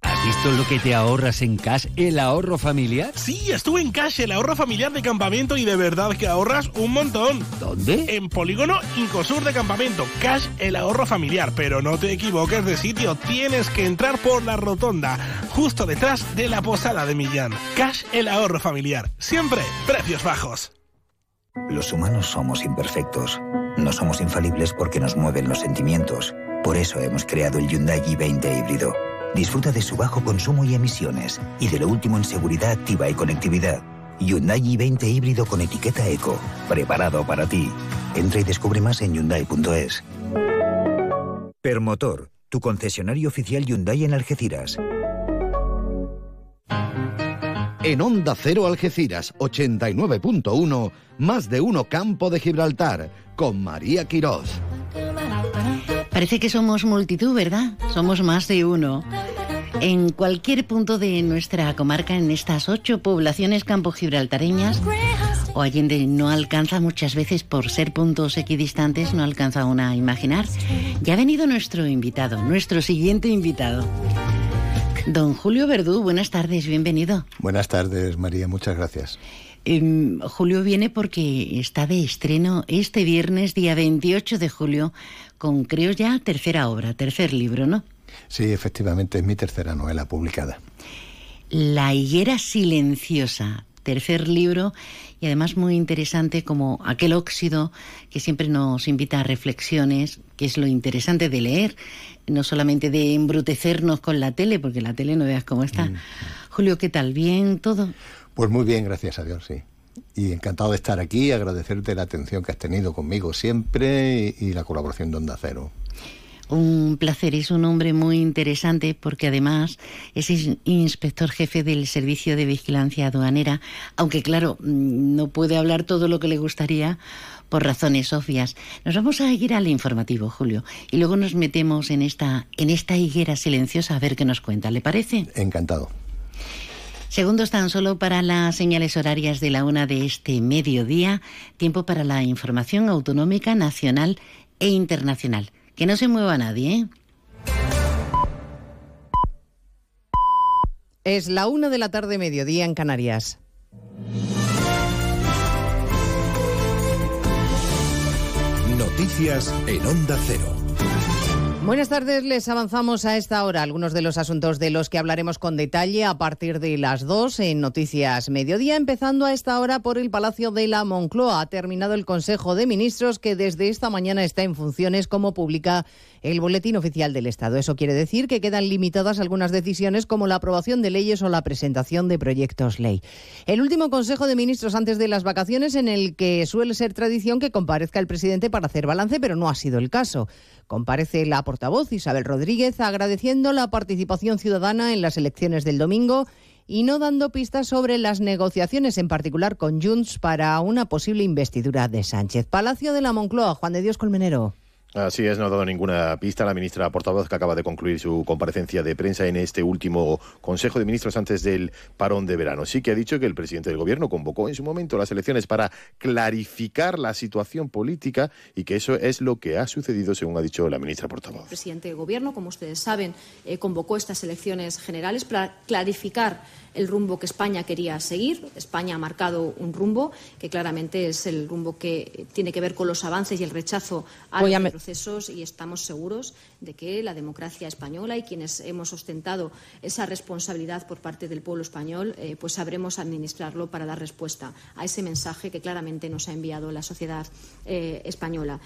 ¿Has visto lo que te ahorras en Cash, el ahorro familiar? Sí, estuve en Cash, el ahorro familiar de campamento y de verdad que ahorras un montón. ¿Dónde? En Polígono Incosur de Campamento. Cash, el ahorro familiar. Pero no te equivoques de sitio, tienes que entrar por la rotonda, justo detrás de la posada de Millán. Cash, el ahorro familiar. Siempre precios bajos. Los humanos somos imperfectos. No somos infalibles porque nos mueven los sentimientos. Por eso hemos creado el Hyundai i20 híbrido. Disfruta de su bajo consumo y emisiones y de lo último en seguridad activa y conectividad. Hyundai i20 híbrido con etiqueta Eco, preparado para ti. Entra y descubre más en hyundai.es. Permotor, tu concesionario oficial Hyundai en Algeciras. En Onda Cero Algeciras 89.1, más de uno Campo de Gibraltar, con María Quirós. Parece que somos multitud, ¿verdad? Somos más de uno. En cualquier punto de nuestra comarca, en estas ocho poblaciones campo gibraltareñas, o Allende no alcanza muchas veces por ser puntos equidistantes, no alcanza una a imaginar. Ya ha venido nuestro invitado, nuestro siguiente invitado. Don Julio Verdú, buenas tardes, bienvenido. Buenas tardes, María, muchas gracias. Em, julio viene porque está de estreno este viernes, día 28 de julio, con creo ya tercera obra, tercer libro, ¿no? Sí, efectivamente, es mi tercera novela publicada. La higuera silenciosa, tercer libro y además muy interesante como aquel óxido que siempre nos invita a reflexiones, que es lo interesante de leer, no solamente de embrutecernos con la tele, porque la tele no veas cómo está. Mm. Julio, ¿qué tal? ¿Bien todo? Pues muy bien, gracias a Dios, sí. Y encantado de estar aquí, agradecerte la atención que has tenido conmigo siempre y, y la colaboración de Onda Cero un placer. Es un hombre muy interesante porque además es inspector jefe del Servicio de Vigilancia Aduanera, aunque claro, mm, no puede hablar todo lo que le gustaría por razones obvias. Nos vamos a ir al informativo, Julio, y luego nos metemos en esta, en esta higuera silenciosa a ver qué nos cuenta. ¿Le parece? Encantado. Segundos tan solo para las señales horarias de la una de este mediodía, tiempo para la información autonómica, nacional e internacional. Que no se mueva nadie, ¿eh? Es la una de la tarde, mediodía en Canarias. Noticias en Onda Cero. Buenas tardes, les avanzamos a esta hora algunos de los asuntos de los que hablaremos con detalle a partir de las dos en Noticias Mediodía, empezando a esta hora por el Palacio de la Moncloa. Ha terminado el Consejo de Ministros que desde esta mañana está en funciones como publica el Boletín Oficial del Estado. Eso quiere decir que quedan limitadas algunas decisiones como la aprobación de leyes o la presentación de proyectos ley. El último Consejo de Ministros antes de las vacaciones en el que suele ser tradición que comparezca el presidente para hacer balance, pero no ha sido el caso. Comparece la portavoz Isabel Rodríguez agradeciendo la participación ciudadana en las elecciones del domingo y no dando pistas sobre las negociaciones, en particular con Junts, para una posible investidura de Sánchez. Palacio de la Moncloa, Juan de Dios Colmenero. Así es, no ha dado ninguna pista la ministra portavoz que acaba de concluir su comparecencia de prensa en este último Consejo de Ministros antes del parón de verano. Sí que ha dicho que el presidente del Gobierno convocó en su momento las elecciones para clarificar la situación política y que eso es lo que ha sucedido, según ha dicho la ministra portavoz. El presidente del Gobierno, como ustedes saben, eh, convocó estas elecciones generales para clarificar el rumbo que España quería seguir. España ha marcado un rumbo que claramente es el rumbo que tiene que ver con los avances y el rechazo a los procesos y estamos seguros de que la democracia española y quienes hemos ostentado esa responsabilidad por parte del pueblo español, eh, pues sabremos administrarlo para dar respuesta a ese mensaje que claramente nos ha enviado la sociedad eh, española.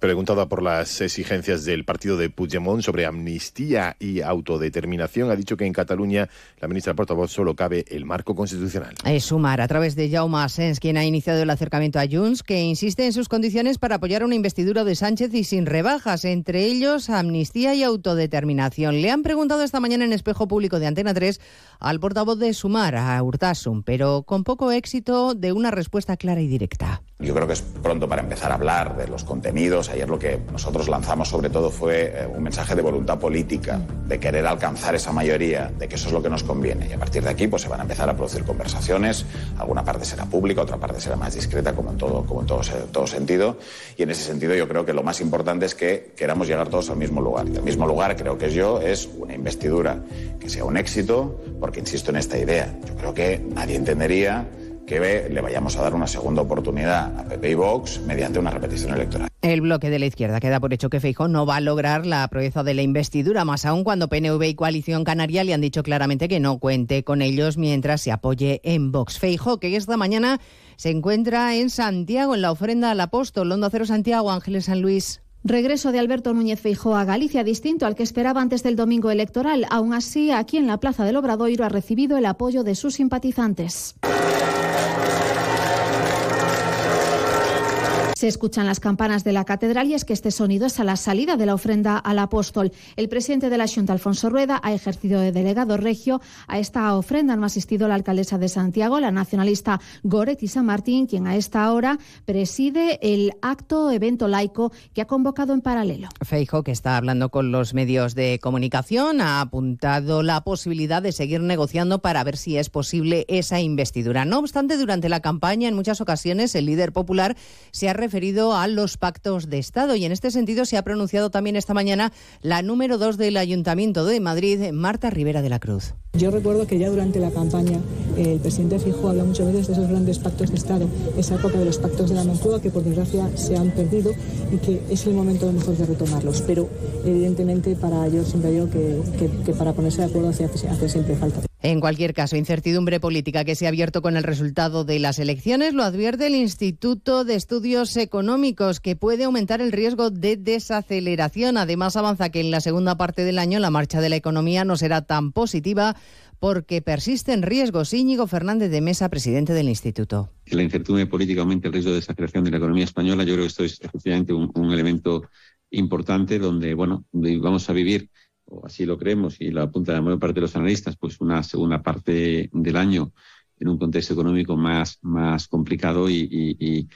Preguntada por las exigencias del partido de Puigdemont sobre amnistía y autodeterminación, ha dicho que en Cataluña la ministra portavoz solo cabe el marco constitucional. Es Sumar, a través de Jaume Asens, quien ha iniciado el acercamiento a Junts, que insiste en sus condiciones para apoyar una investidura de Sánchez y sin rebajas, entre ellos amnistía y autodeterminación. Le han preguntado esta mañana en espejo público de Antena 3 al portavoz de Sumar, a Urtasun, pero con poco éxito de una respuesta clara y directa. Yo creo que es pronto para empezar a hablar de los contenidos. Ayer lo que nosotros lanzamos sobre todo fue eh, un mensaje de voluntad política, de querer alcanzar esa mayoría, de que eso es lo que nos conviene. Y a partir de aquí pues se van a empezar a producir conversaciones. Alguna parte será pública, otra parte será más discreta, como en todo, como en todo, todo sentido. Y en ese sentido yo creo que lo más importante es que queramos llegar todos al mismo lugar. Y el mismo lugar, creo que es yo, es una investidura que sea un éxito, porque insisto en esta idea. Yo creo que nadie entendería que le vayamos a dar una segunda oportunidad a PP y Vox mediante una repetición electoral. El bloque de la izquierda queda por hecho que Feijóo no va a lograr la proeza de la investidura, más aún cuando PNV y Coalición Canaria le han dicho claramente que no cuente con ellos mientras se apoye en Vox. Feijóo, que esta mañana se encuentra en Santiago en la ofrenda al apóstol, Londo Cero Santiago, Ángeles San Luis. Regreso de Alberto Núñez Feijóo a Galicia distinto al que esperaba antes del domingo electoral. Aún así, aquí en la Plaza del Obradoiro ha recibido el apoyo de sus simpatizantes. Se escuchan las campanas de la catedral y es que este sonido es a la salida de la ofrenda al apóstol. El presidente de la Junta, Alfonso Rueda, ha ejercido de delegado regio. A esta ofrenda no ha asistido la alcaldesa de Santiago, la nacionalista Goretti San Martín, quien a esta hora preside el acto evento laico que ha convocado en paralelo. Feijo, que está hablando con los medios de comunicación, ha apuntado la posibilidad de seguir negociando para ver si es posible esa investidura. No obstante, durante la campaña, en muchas ocasiones, el líder popular se ha referido referido a los pactos de Estado y en este sentido se ha pronunciado también esta mañana la número dos del Ayuntamiento de Madrid, Marta Rivera de la Cruz. Yo recuerdo que ya durante la campaña eh, el presidente Fijo habla muchas veces de esos grandes pactos de Estado, esa época de los pactos de la Moncloa que por desgracia se han perdido y que es el momento mejor de retomarlos. Pero evidentemente para yo siempre digo que, que, para ponerse de acuerdo hace, hace siempre falta. En cualquier caso, incertidumbre política que se ha abierto con el resultado de las elecciones lo advierte el Instituto de Estudios Económicos, que puede aumentar el riesgo de desaceleración. Además, avanza que en la segunda parte del año la marcha de la economía no será tan positiva porque persisten riesgos. Íñigo Fernández de Mesa, presidente del Instituto. La incertidumbre política aumente el riesgo de desaceleración de la economía española. Yo creo que esto es efectivamente un, elemento importante donde, bueno, vamos a vivir o así lo creemos y lo apunta la mayor parte de los analistas, pues una segunda parte del año en un contexto económico más, más complicado y,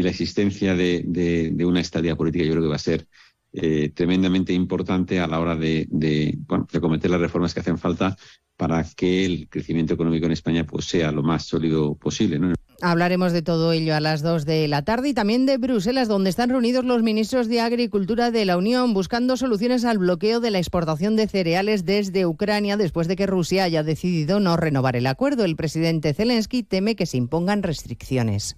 la existencia de, una estadía política yo creo que va a ser eh, tremendamente importante a la hora de, de, bueno, de cometer las reformas que hacen falta para que el crecimiento económico en España pues, sea lo más sólido posible. ¿no? Hablaremos de todo ello a las 2 de la tarde y también de Bruselas, donde están reunidos los ministros de Agricultura de la Unión buscando soluciones al bloqueo de la exportación de cereales desde Ucrania después de que Rusia haya decidido no renovar el acuerdo. El presidente Zelensky teme que se impongan restricciones.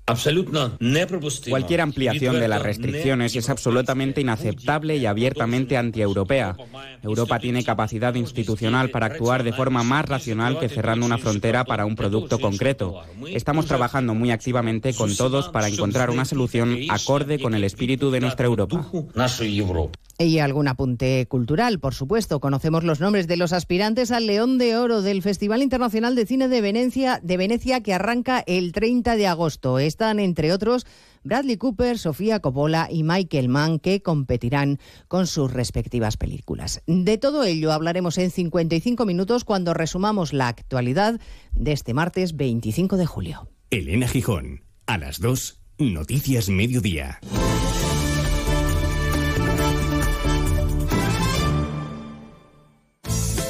Cualquier ampliación de las restricciones es absolutamente inaceptable y abiertamente antieuropea. Europa tiene capacidad institucional para actuar de forma más racional que cerrando una frontera para un producto concreto. Estamos trabajando muy activamente con todos para encontrar una solución acorde con el espíritu de nuestra Europa. Y algún apunte cultural, por supuesto. Conocemos los nombres de los aspirantes al León de Oro del Festival Internacional de Cine de Venecia, de Venecia que arranca el 30 de agosto. Están, entre otros, Bradley Cooper, Sofía Coppola y Michael Mann, que competirán con sus respectivas películas. De todo ello hablaremos en 55 minutos cuando resumamos la actualidad de este martes 25 de julio. Elena Gijón, a las 2, Noticias Mediodía.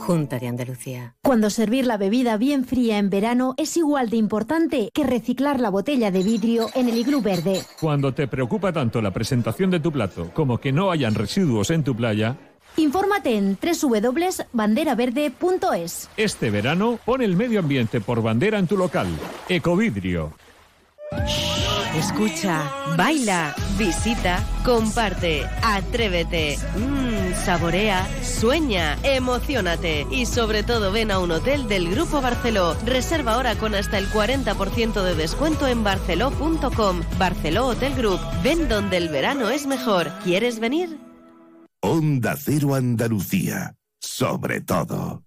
Junta de Andalucía. Cuando servir la bebida bien fría en verano es igual de importante que reciclar la botella de vidrio en el iglú verde. Cuando te preocupa tanto la presentación de tu plato como que no hayan residuos en tu playa, Infórmate en www.banderaverde.es. Este verano pon el medio ambiente por bandera en tu local. Ecovidrio. Escucha, baila, visita, comparte, atrévete, mmm, saborea, sueña, emocionate y sobre todo ven a un hotel del Grupo Barceló. Reserva ahora con hasta el 40% de descuento en barceló.com. Barceló Hotel Group. Ven donde el verano es mejor. ¿Quieres venir? Onda Cero Andalucía, sobre todo.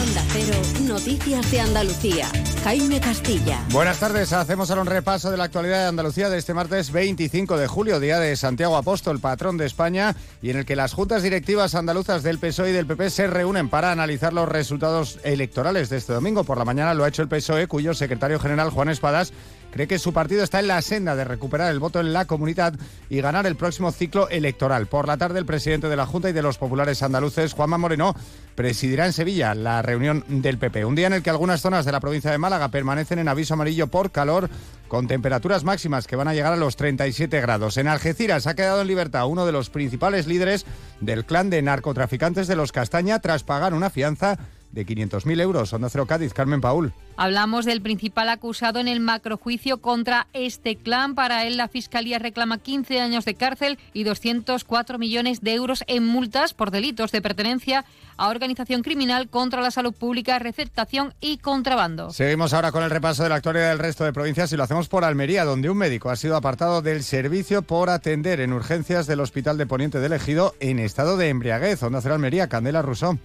Onda Cero, Noticias de Andalucía. Jaime Castilla. Buenas tardes, hacemos ahora un repaso de la actualidad de Andalucía de este martes 25 de julio, día de Santiago Apóstol, patrón de España, y en el que las juntas directivas andaluzas del PSOE y del PP se reúnen para analizar los resultados electorales de este domingo. Por la mañana lo ha hecho el PSOE, cuyo secretario general Juan Espadas cree que su partido está en la senda de recuperar el voto en la comunidad y ganar el próximo ciclo electoral. Por la tarde, el presidente de la Junta y de los populares andaluces, Juanma Moreno, presidirá en Sevilla la reunión del PP. Un día en el que algunas zonas de la provincia de Málaga permanecen en aviso amarillo por calor, con temperaturas máximas que van a llegar a los 37 grados. En Algeciras ha quedado en libertad uno de los principales líderes del clan de narcotraficantes de los Castaña tras pagar una fianza de 500.000 euros. Onda Cero Cádiz, Carmen Paul. Hablamos del principal acusado en el macrojuicio contra este clan. Para él, la Fiscalía reclama 15 años de cárcel y 204 millones de euros en multas por delitos de pertenencia a organización criminal contra la salud pública, receptación y contrabando. Seguimos ahora con el repaso de la actualidad del resto de provincias y lo hacemos por Almería, donde un médico ha sido apartado del servicio por atender en urgencias del Hospital de Poniente del Ejido en estado de embriaguez. Onda Cero Almería, Candela Rousseau.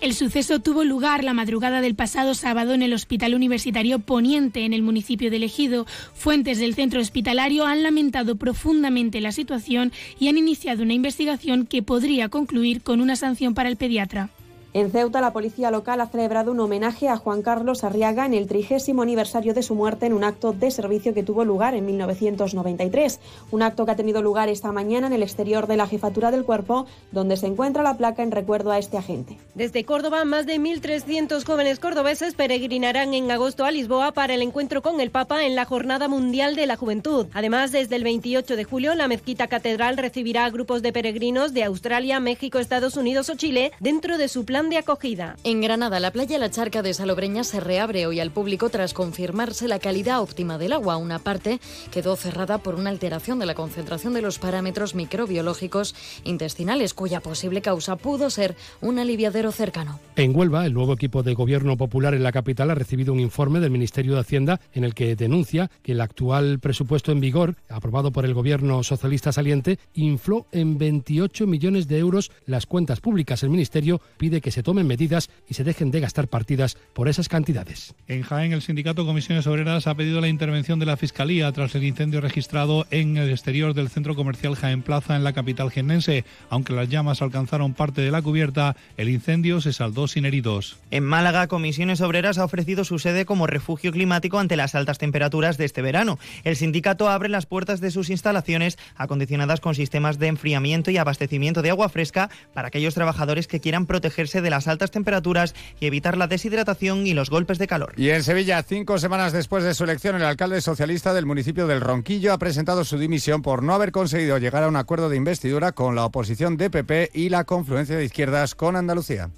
El suceso tuvo lugar la madrugada del pasado sábado en el Hospital Universitario Poniente, en el municipio de Ejido. Fuentes del centro hospitalario han lamentado profundamente la situación y han iniciado una investigación que podría concluir con una sanción para el pediatra. En Ceuta, la policía local ha celebrado un homenaje a Juan Carlos Arriaga en el trigésimo aniversario de su muerte en un acto de servicio que tuvo lugar en 1993. Un acto que ha tenido lugar esta mañana en el exterior de la jefatura del cuerpo, donde se encuentra la placa en recuerdo a este agente. Desde Córdoba, más de 1.300 jóvenes cordobeses peregrinarán en agosto a Lisboa para el encuentro con el Papa en la Jornada Mundial de la Juventud. Además, desde el 28 de julio, la mezquita catedral recibirá a grupos de peregrinos de Australia, México, Estados Unidos o Chile dentro de su plan de acogida. En Granada, la playa La Charca de Salobreña se reabre hoy al público tras confirmarse la calidad óptima del agua. Una parte quedó cerrada por una alteración de la concentración de los parámetros microbiológicos intestinales, cuya posible causa pudo ser un aliviadero cercano. En Huelva, el nuevo equipo de gobierno popular en la capital ha recibido un informe del Ministerio de Hacienda en el que denuncia que el actual presupuesto en vigor, aprobado por el gobierno socialista saliente, infló en 28 millones de euros las cuentas públicas. El Ministerio pide que se tomen medidas y se dejen de gastar partidas por esas cantidades. En Jaén, el sindicato Comisiones Obreras ha pedido la intervención de la Fiscalía tras el incendio registrado en el exterior del centro comercial Jaén Plaza en la capital jiennense. Aunque las llamas alcanzaron parte de la cubierta, el incendio se saldó sin heridos. En Málaga, Comisiones Obreras ha ofrecido su sede como refugio climático ante las altas temperaturas de este verano. El sindicato abre las puertas de sus instalaciones acondicionadas con sistemas de enfriamiento y abastecimiento de agua fresca para aquellos trabajadores que quieran protegerse de las altas temperaturas y evitar la deshidratación y los golpes de calor. Y en Sevilla, cinco semanas después de su elección, el alcalde socialista del municipio del Ronquillo ha presentado su dimisión por no haber conseguido llegar a un acuerdo de investidura con la oposición de PP y la confluencia de izquierdas con Andalucía.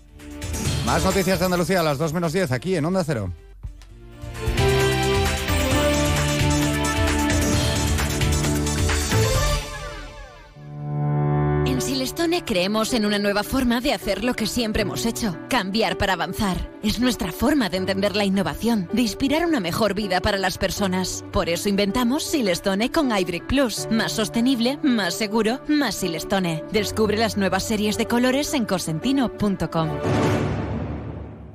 Más noticias de Andalucía a las 2 menos 10 aquí en Onda Cero. Creemos en una nueva forma de hacer lo que siempre hemos hecho, cambiar para avanzar. Es nuestra forma de entender la innovación, de inspirar una mejor vida para las personas. Por eso inventamos Silestone con iBrick Plus, más sostenible, más seguro, más Silestone. Descubre las nuevas series de colores en cosentino.com.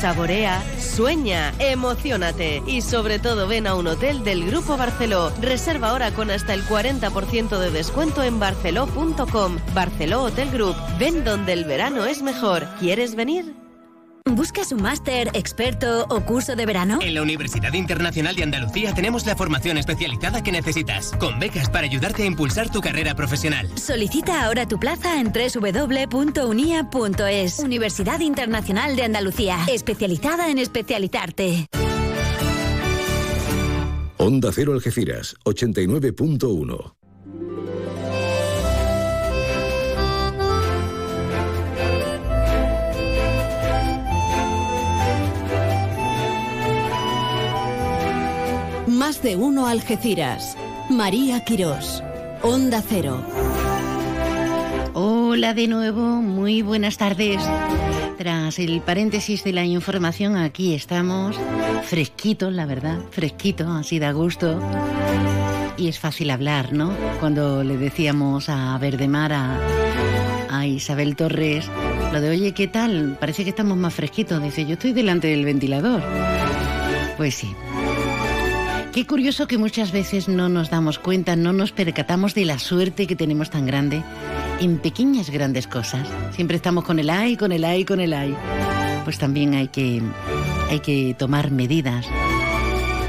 saborea, sueña, emocionate y sobre todo ven a un hotel del Grupo Barceló. Reserva ahora con hasta el 40% de descuento en barceló.com. Barceló Hotel Group. Ven donde el verano es mejor. ¿Quieres venir? ¿Buscas un máster, experto o curso de verano? En la Universidad Internacional de Andalucía tenemos la formación especializada que necesitas, con becas para ayudarte a impulsar tu carrera profesional. Solicita ahora tu plaza en www.unia.es. Universidad Internacional de Andalucía, especializada en especializarte. Onda Cero Algeciras, 89.1. Más de uno Algeciras. María Quirós. Onda Cero. Hola de nuevo, muy buenas tardes. Tras el paréntesis de la información, aquí estamos, fresquitos, la verdad, fresquito, así da gusto. Y es fácil hablar, ¿no? Cuando le decíamos a Verdemar, a Isabel Torres, lo de, oye, ¿qué tal? Parece que estamos más fresquitos. Dice, yo estoy delante del ventilador. Pues sí. Qué curioso que muchas veces no nos damos cuenta, no nos percatamos de la suerte que tenemos tan grande en pequeñas grandes cosas. Siempre estamos con el ay, con el ay, con el ay. Pues también hay que hay que tomar medidas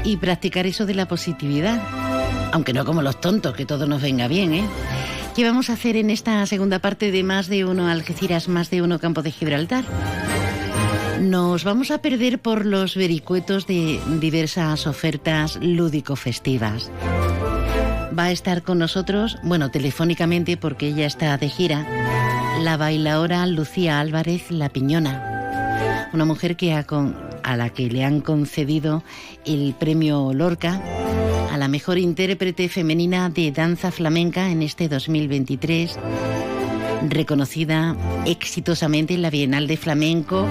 y practicar eso de la positividad, aunque no como los tontos, que todo nos venga bien, ¿eh? ¿Qué vamos a hacer en esta segunda parte de Más de Uno Algeciras, Más de Uno Campo de Gibraltar? Nos vamos a perder por los vericuetos de diversas ofertas lúdico-festivas. Va a estar con nosotros, bueno, telefónicamente porque ella está de gira, la bailaora Lucía Álvarez La Piñona, una mujer que a la que le han concedido el premio Lorca a la mejor intérprete femenina de danza flamenca en este 2023 reconocida exitosamente en la Bienal de Flamenco,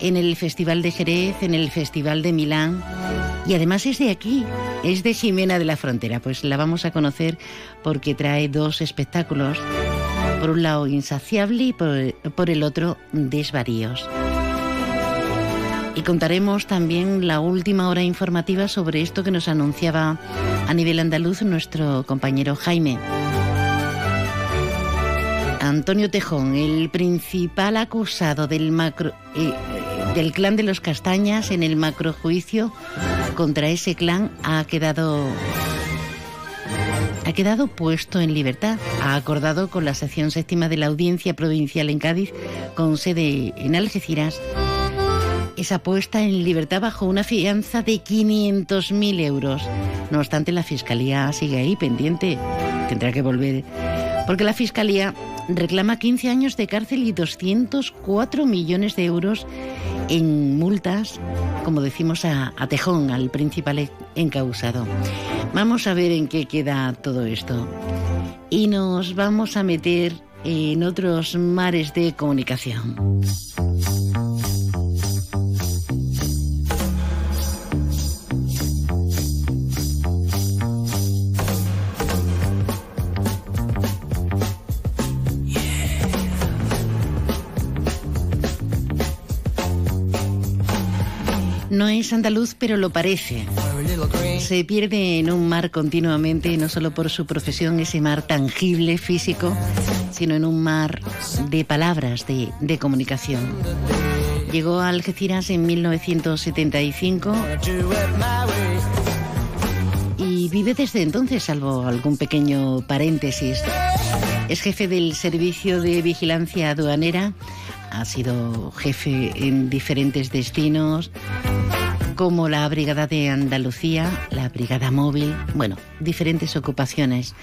en el Festival de Jerez, en el Festival de Milán. Y además es de aquí, es de Jimena de la Frontera. Pues la vamos a conocer porque trae dos espectáculos. Por un lado, Insaciable y por, el otro, Desvaríos. Y contaremos también la última hora informativa sobre esto que nos anunciaba a nivel andaluz nuestro compañero Jaime. Antonio Tejón, el principal acusado del macro eh, del clan de los Castañas en el macrojuicio contra ese clan ha quedado ha quedado puesto en libertad. Ha acordado con la sección séptima de la Audiencia Provincial en Cádiz, con sede en Algeciras, esa puesta en libertad bajo una fianza de 500.000 euros. No obstante, la Fiscalía sigue ahí pendiente. Tendrá que volver. Porque la Fiscalía reclama 15 años de cárcel y 204 millones de euros en multas, como decimos a, Tejón, al principal encausado. Vamos a ver en qué queda todo esto. Y nos vamos a meter en otros mares de comunicación. No es andaluz, pero lo parece. Se pierde en un mar continuamente, no solo por su profesión, ese mar tangible, físico, sino en un mar de palabras, de, de comunicación. Llegó a Algeciras en 1975 y vive desde entonces, salvo algún pequeño paréntesis. Es jefe del Servicio de Vigilancia Aduanera, ha sido jefe en diferentes destinos, como la Brigada de Andalucía, la Brigada Móvil, bueno, diferentes ocupaciones.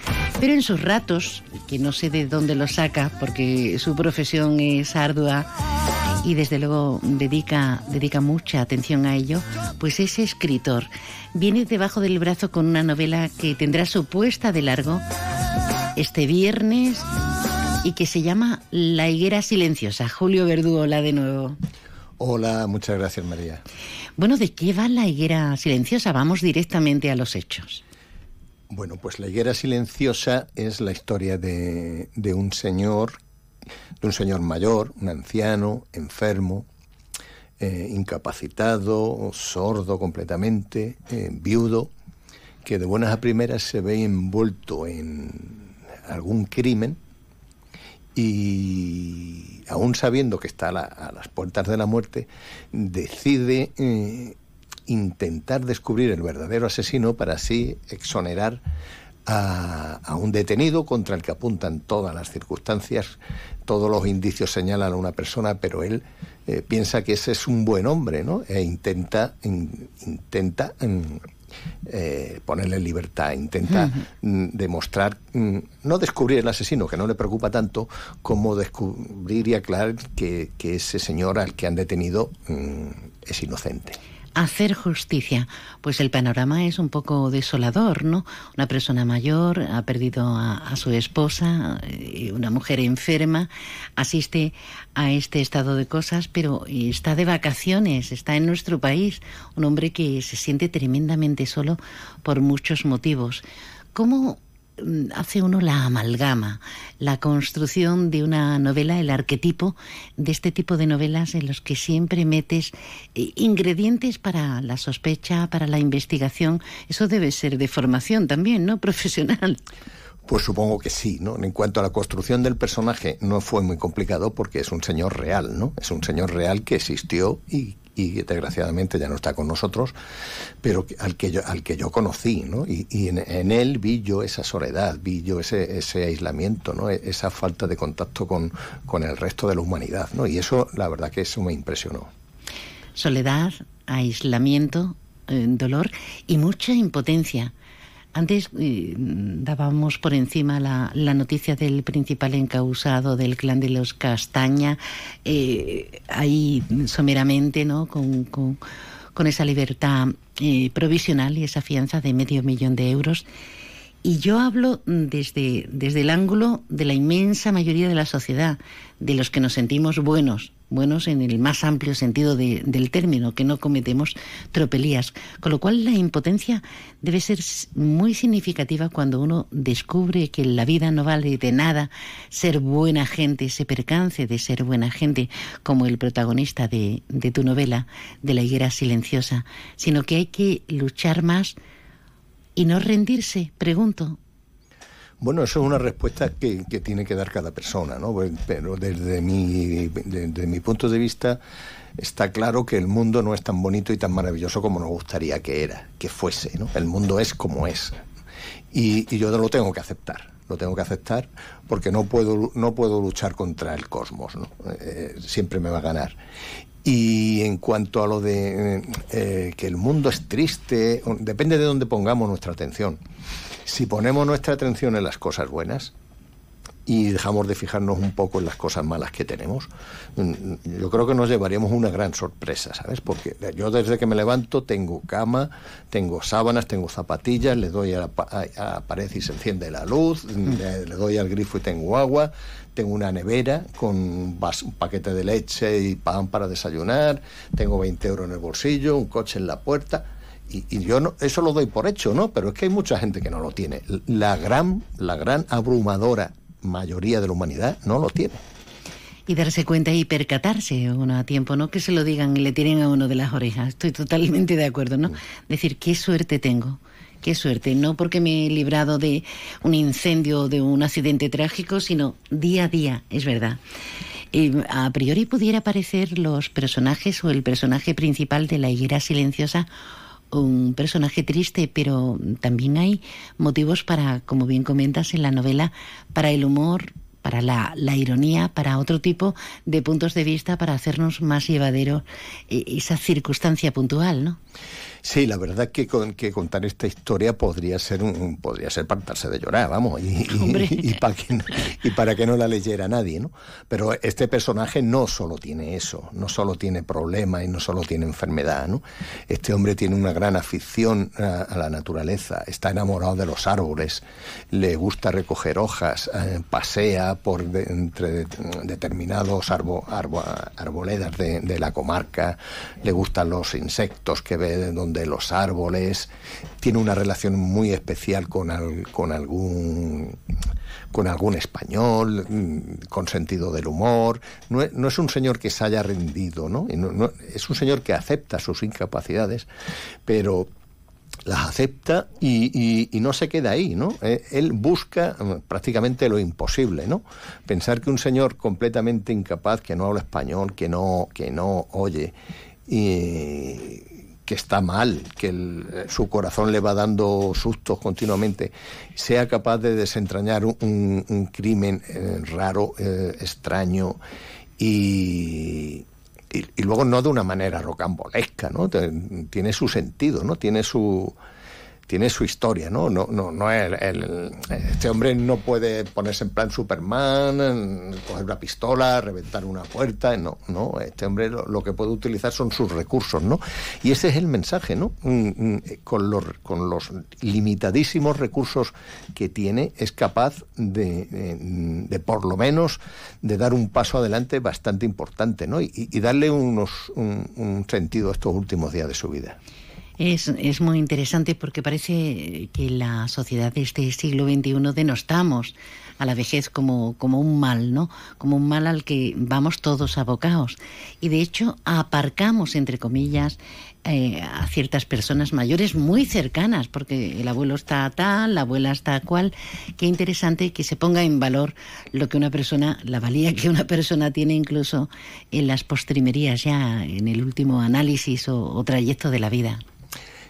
Pero en sus ratos, que no sé de dónde lo saca, porque su profesión es ardua y desde luego dedica, dedica mucha atención a ello, pues es escritor. Viene debajo del brazo con una novela que tendrá su puesta de largo este viernes y que se llama La higuera silenciosa. Julio Verduola de nuevo. Hola, muchas gracias María. Bueno, ¿de qué va la higuera silenciosa? Vamos directamente a los hechos. Bueno, pues la higuera silenciosa es la historia de, un señor, de un señor mayor, un anciano, enfermo, eh, incapacitado, sordo completamente, eh, viudo, que de buenas a primeras se ve envuelto en algún crimen y aún sabiendo que está a, las puertas de la muerte, decide eh, intentar descubrir el verdadero asesino para así exonerar a, un detenido contra el que apuntan todas las circunstancias, todos los indicios señalan a una persona, pero él eh, piensa que ese es un buen hombre, ¿no? E intenta, intenta eh, ponerle en libertad, intenta mm, demostrar, mm, no descubrir el asesino, que no le preocupa tanto, como descubrir y aclarar que, ese señor al que han detenido mm, es inocente hacer justicia. Pues el panorama es un poco desolador, ¿no? Una persona mayor ha perdido a, su esposa, eh, una mujer enferma, asiste a este estado de cosas, pero está de vacaciones, está en nuestro país, un hombre que se siente tremendamente solo por muchos motivos. ¿Cómo hace uno la amalgama, la construcción de una novela, el arquetipo de este tipo de novelas en los que siempre metes eh, ingredientes para la sospecha, para la investigación. Eso debe ser de formación también, ¿no? Profesional. Pues supongo que sí, ¿no? En cuanto a la construcción del personaje, no fue muy complicado porque es un señor real, ¿no? Es un señor real que existió y, y desgraciadamente ya no está con nosotros, pero al que yo, al que yo conocí, ¿no? Y, en, él vi yo esa soledad, vi yo ese, ese aislamiento, ¿no? E, esa falta de contacto con, con el resto de la humanidad, ¿no? Y eso, la verdad que eso me impresionó. Soledad, aislamiento, eh, dolor y mucha impotencia. Antes eh, dábamos por encima la, noticia del principal encausado del clan de los Castaña, eh, ahí someramente, ¿no? Con, con, esa libertad eh, provisional y esa fianza de medio millón de euros. Y yo hablo desde, desde el ángulo de la inmensa mayoría de la sociedad, de los que nos sentimos buenos, buenos en el más amplio sentido del término, que no cometemos tropelías. Con lo cual la impotencia debe ser muy significativa cuando uno descubre que la vida no vale de nada ser buena gente, se percance de ser buena gente, como el protagonista de, de tu novela, de la higuera silenciosa, sino que hay que luchar más y no rendirse, pregunto. Bueno, eso es una respuesta que, tiene que dar cada persona, ¿no? Pues, pero desde mi, desde mi punto de vista está claro que el mundo no es tan bonito y tan maravilloso como nos gustaría que era, que fuese, ¿no? El mundo es como es. Y, yo lo tengo que aceptar lo tengo que aceptar porque no puedo no puedo luchar contra el cosmos ¿no? Eh, siempre me va a ganar y en cuanto a lo de eh, que el mundo es triste, depende de dónde pongamos nuestra atención. Si ponemos nuestra atención en las cosas buenas, y dejamos de fijarnos un poco en las cosas malas que tenemos, mm, yo creo que nos llevaríamos una gran sorpresa, ¿sabes? Porque yo desde que me levanto tengo cama, tengo sábanas, tengo zapatillas, le doy a la, pared y se enciende la luz, mm. le, doy al grifo y tengo agua, tengo una nevera con un, paquete de leche y pan para desayunar, tengo 20 euros en el bolsillo, un coche en la puerta. Y, yo no, eso lo doy por hecho, ¿no? Pero es que hay mucha gente que no lo tiene. La gran, la gran abrumadora mayoría de la humanidad no lo tiene. Y darse cuenta y percatarse uno a tiempo, no que se lo digan y le tiren a uno de las orejas. Estoy totalmente de acuerdo, ¿no? Decir, qué suerte tengo qué suerte, no porque me he librado de un incendio o de un accidente trágico, sino día a día, es verdad. a priori pudiera parecer los personajes o el personaje principal de la higuera silenciosa un personaje triste, pero también hay motivos para, como bien comentas en la novela, para el humor, para la, la, ironía, para otro tipo de puntos de vista, para hacernos más llevadero eh, esa circunstancia puntual, ¿no? Sí, la verdad que, con, que contar esta historia podría ser un, podría ser partarse de llorar, vamos, y, y, para que, y, para que, no la leyera nadie, ¿no? Pero este personaje no solo tiene eso, no solo tiene problemas y no solo tiene enfermedad, ¿no? Este hombre tiene una gran afición a, la naturaleza, está enamorado de los árboles, le gusta recoger hojas, eh, pasea por entre determinados arboledas de, de la comarca, le gustan los insectos que ve donde de los árboles, tiene una relación muy especial con, con algún con algún español, mm, con sentido del humor. No es, un señor que se haya rendido, ¿no? Es un señor que acepta sus incapacidades, pero las acepta y, no se queda ahí, ¿no? Eh, él busca mm, prácticamente lo imposible, ¿no? Pensar que un señor completamente incapaz, que no habla español, que no, que no oye, y que está mal, que su corazón le va dando sustos continuamente, sea capaz de desentrañar un, crimen eh, raro, eh, extraño y, y, luego no de una manera rocambolesca, ¿no? Tiene su sentido, ¿no? Tiene su tiene su historia, ¿no? No, no, no el, este hombre no puede ponerse en plan Superman, coger una pistola, reventar una puerta, no, no, este hombre lo, que puede utilizar son sus recursos, ¿no? Y ese es el mensaje, ¿no? Mm, mm, con los, con los limitadísimos recursos que tiene, es capaz de, de, por lo menos, de dar un paso adelante bastante importante, ¿no? Y, darle unos, un sentido a estos últimos días de su vida. Es, es, muy interesante porque parece que la sociedad de este siglo XXI denostamos a la vejez como, como un mal, ¿no? Como un mal al que vamos todos abocados. Y de hecho aparcamos, entre comillas, eh, a ciertas personas mayores muy cercanas, porque el abuelo está tal, la abuela está cual. Qué interesante que se ponga en valor lo que una persona, la valía que una persona tiene incluso en las postrimerías, ya en el último análisis o trayecto de la vida.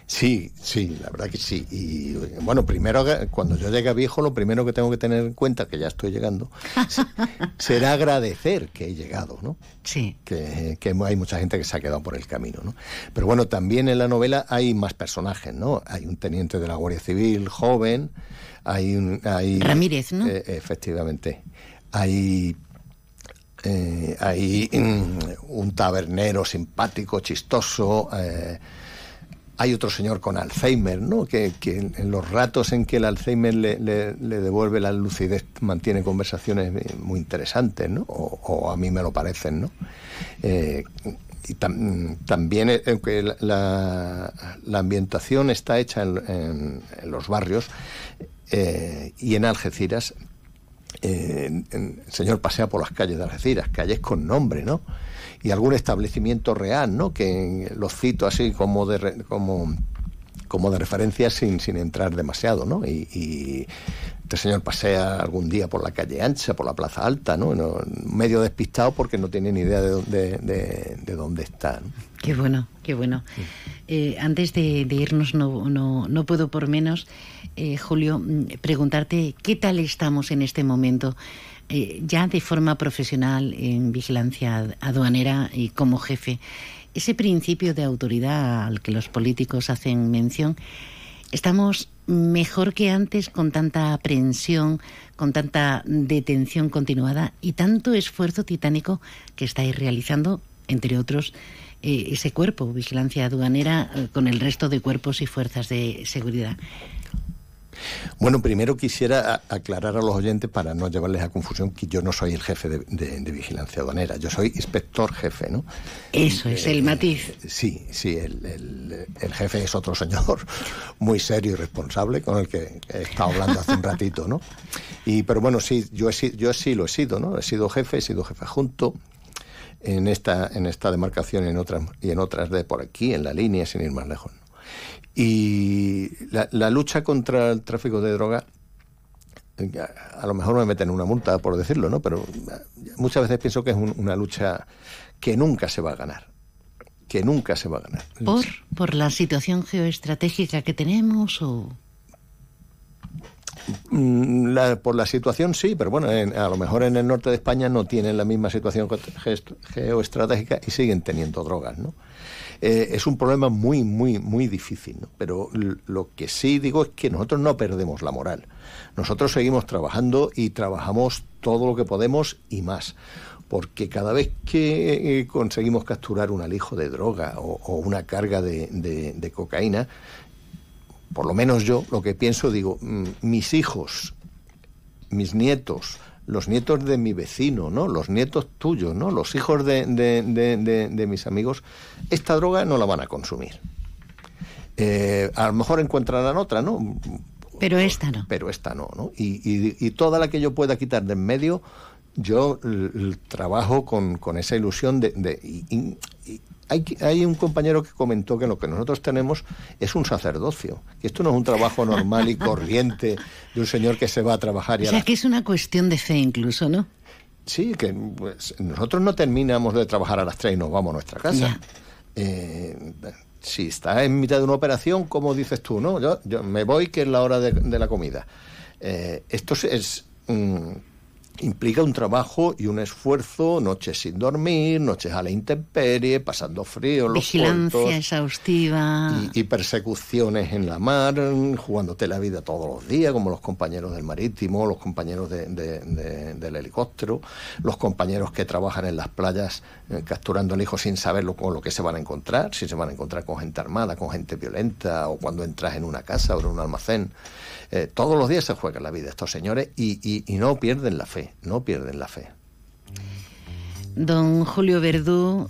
Sí, sí, la verdad que sí. Y bueno, primero, cuando yo llegue a viejo, lo primero que tengo que tener en cuenta, que ya estoy llegando, será agradecer que he llegado, ¿no? Sí. Que, hay mucha gente que se ha quedado por el camino, ¿no? Pero bueno, también en la novela hay más personajes, ¿no? Hay un teniente de la Guardia Civil joven, hay un... Hay, Ramírez, ¿no? Eh, efectivamente. Hay eh, hay mm, un tabernero simpático, chistoso, eh, hay otro señor con Alzheimer, ¿no? Que, en los ratos en que el Alzheimer le, devuelve la lucidez mantiene conversaciones eh, muy interesantes, ¿no? O, a mí me lo parecen, ¿no? Eh, y también eh, la, ambientación está hecha en, los barrios y en Algeciras el señor pasea por las calles de Algeciras, calles con nombre, ¿no? Y algún establecimiento real, ¿no? Que los cito así como de, como, como de referencia sin, sin entrar demasiado, ¿no? Y, este señor pasea algún día por la calle ancha, por la plaza alta, ¿no? medio despistado porque no tiene ni idea de, dónde, de, dónde está. Qué bueno, qué bueno. Eh, antes de, irnos, no, no, no, puedo por menos, eh, Julio, mm, preguntarte qué tal estamos en este momento eh, ya de forma profesional en vigilancia aduanera y como jefe, ese principio de autoridad al que los políticos hacen mención, estamos mejor que antes con tanta aprensión, con tanta detención continuada y tanto esfuerzo titánico que estáis realizando, entre otros, eh, ese cuerpo, vigilancia aduanera, eh, con el resto de cuerpos y fuerzas de seguridad. Bueno, primero quisiera aclarar a los oyentes para no llevarles a confusión que yo no soy el jefe de, vigilancia aduanera, yo soy inspector jefe, ¿no? Eso es el matiz. Sí, sí, el, jefe es otro señor muy serio y responsable con el que he estado hablando hace un ratito, ¿no? Y pero bueno, sí, yo, he, yo sí lo he sido, ¿no? He sido jefe, he sido jefe junto en esta en esta demarcación y en otras y en otras de por aquí en la línea sin ir más lejos. Y la, lucha contra el tráfico de droga, a lo mejor me meten una multa por decirlo, ¿no? Pero muchas veces pienso que es una lucha que nunca se va a ganar. Que nunca se va a ganar. ¿Por, por la situación geoestratégica que tenemos o...? Mm, por la situación sí, pero bueno, a lo mejor en el norte de España no tienen la misma situación geoestratégica y siguen teniendo drogas, ¿no? Eh, es un problema muy, muy, muy difícil. ¿no? Pero lo que sí digo es que nosotros no perdemos la moral. Nosotros seguimos trabajando y trabajamos todo lo que podemos y más. Porque cada vez que eh, conseguimos capturar un alijo de droga o, una carga de cocaína, por lo menos yo lo que pienso, digo, mm, mis hijos, mis nietos, los nietos de mi vecino, ¿no? Los nietos tuyos, ¿no? Los hijos de, de, mis amigos, esta droga no la van a consumir. Eh, a lo mejor encontrarán otra, ¿no? Pero esta no. Pero esta no, ¿no? Y, y, toda la que yo pueda quitar de en medio, yo trabajo con, con, esa ilusión de... Y, hay, hay, un compañero que comentó que lo que nosotros tenemos es un sacerdocio, que esto no es un trabajo normal y corriente de un señor que se va a trabajar. Y o sea, que es una cuestión de fe incluso, ¿no? Sí, que pues, nosotros no terminamos de trabajar a las tres y nos vamos a nuestra casa. Eh, si está en mitad de una operación, como dices tú, ¿no? Yo, yo me voy, que es la hora de, la comida. Eh, esto es... implica un trabajo y un esfuerzo, noches sin dormir, noches a la intemperie, pasando frío, los vigilancia exhaustiva y, persecuciones en la mar, jugándote la vida todos los días, como los compañeros del marítimo, los compañeros del helicóptero, los compañeros que trabajan en las playas eh, capturando al hijo sin saber con lo que se van a encontrar, si se van a encontrar con gente armada, con gente violenta o cuando entras en una casa o en un almacén. Eh, todos los días se juegan la vida estos señores y, no pierden la fe, no pierden la fe. Don Julio Verdú,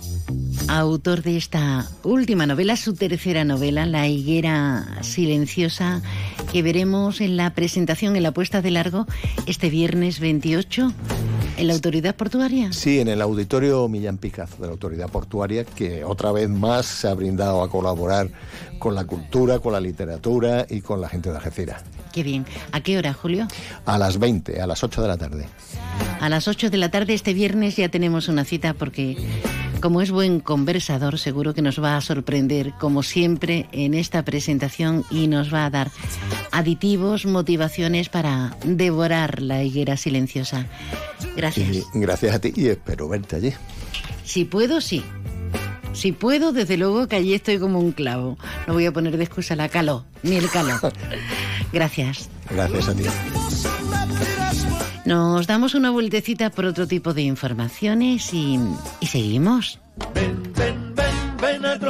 autor de esta última novela, su tercera novela, La higuera silenciosa, que veremos en la presentación, en la puesta de largo, este viernes 28 ¿En la autoridad portuaria? Sí, en el auditorio Millán Picazo de la autoridad portuaria, que otra vez más se ha brindado a colaborar con la cultura, con la literatura y con la gente de Algeciras. Qué bien. ¿A qué hora, Julio? A las 20, a las 8 de la tarde. A las 8 de la tarde este viernes ya tenemos una cita porque como es buen conversador seguro que nos va a sorprender como siempre en esta presentación y nos va a dar aditivos, motivaciones para devorar la higuera silenciosa. Gracias. gracias a ti y espero verte allí. Si puedo, sí. Si puedo, desde luego que allí estoy como un clavo. No voy a poner de excusa la calo, ni el calo. Gracias. Gracias a ti. Nos damos una vueltecita por otro tipo de informaciones y, y seguimos.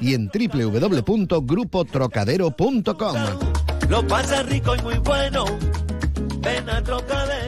Y en www.grupotrocadero.com. Lo pasa rico y muy bueno. Ven a Trocadero.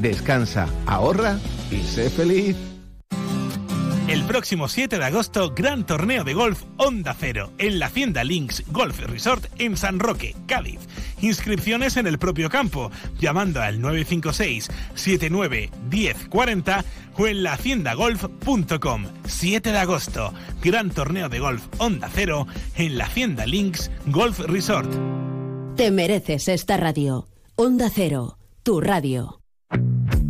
Descansa, ahorra y sé feliz. El próximo 7 de agosto, gran torneo de golf Onda Cero en la Hacienda Links Golf Resort en San Roque, Cádiz. Inscripciones en el propio campo, llamando al 956 79 1040 o en lahaciendagolf.com. 7 de agosto, gran torneo de golf Onda Cero en la Hacienda Links Golf Resort. Te mereces esta radio. Onda Cero, tu radio.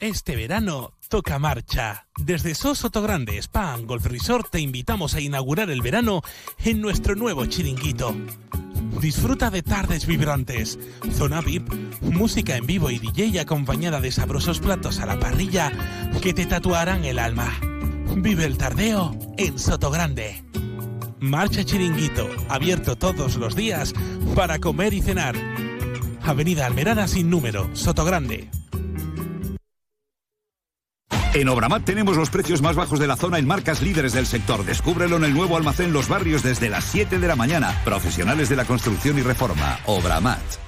Este verano toca marcha. Desde Sosoto Grande Spa and Golf Resort te invitamos a inaugurar el verano en nuestro nuevo chiringuito. Disfruta de tardes vibrantes, zona VIP, música en vivo y DJ acompañada de sabrosos platos a la parrilla que te tatuarán el alma. Vive el tardeo en Sotogrande. Marcha Chiringuito, abierto todos los días para comer y cenar. Avenida Almerana sin número, Sotogrande. En Obramat tenemos los precios más bajos de la zona en marcas líderes del sector. Descúbrelo en el nuevo almacén Los Barrios desde las 7 de la mañana. Profesionales de la construcción y reforma. Obramat.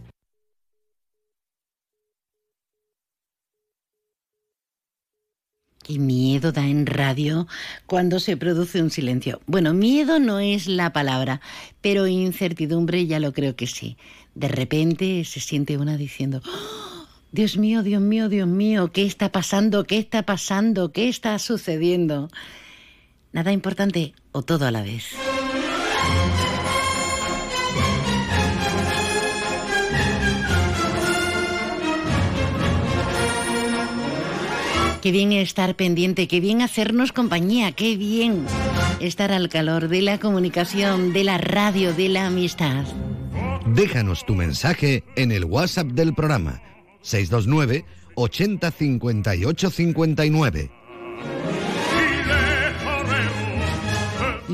Qué miedo da en radio cuando se produce un silencio. Bueno, miedo no es la palabra, pero incertidumbre ya lo creo que sí. De repente se siente una diciendo, ¡Oh! Dios mío, Dios mío, Dios mío, ¿qué está pasando? ¿Qué está pasando? ¿Qué está sucediendo? Nada importante o todo a la vez. Qué bien estar pendiente, qué bien hacernos compañía, qué bien estar al calor de la comunicación, de la radio, de la amistad. Déjanos tu mensaje en el WhatsApp del programa 629 80 58 59.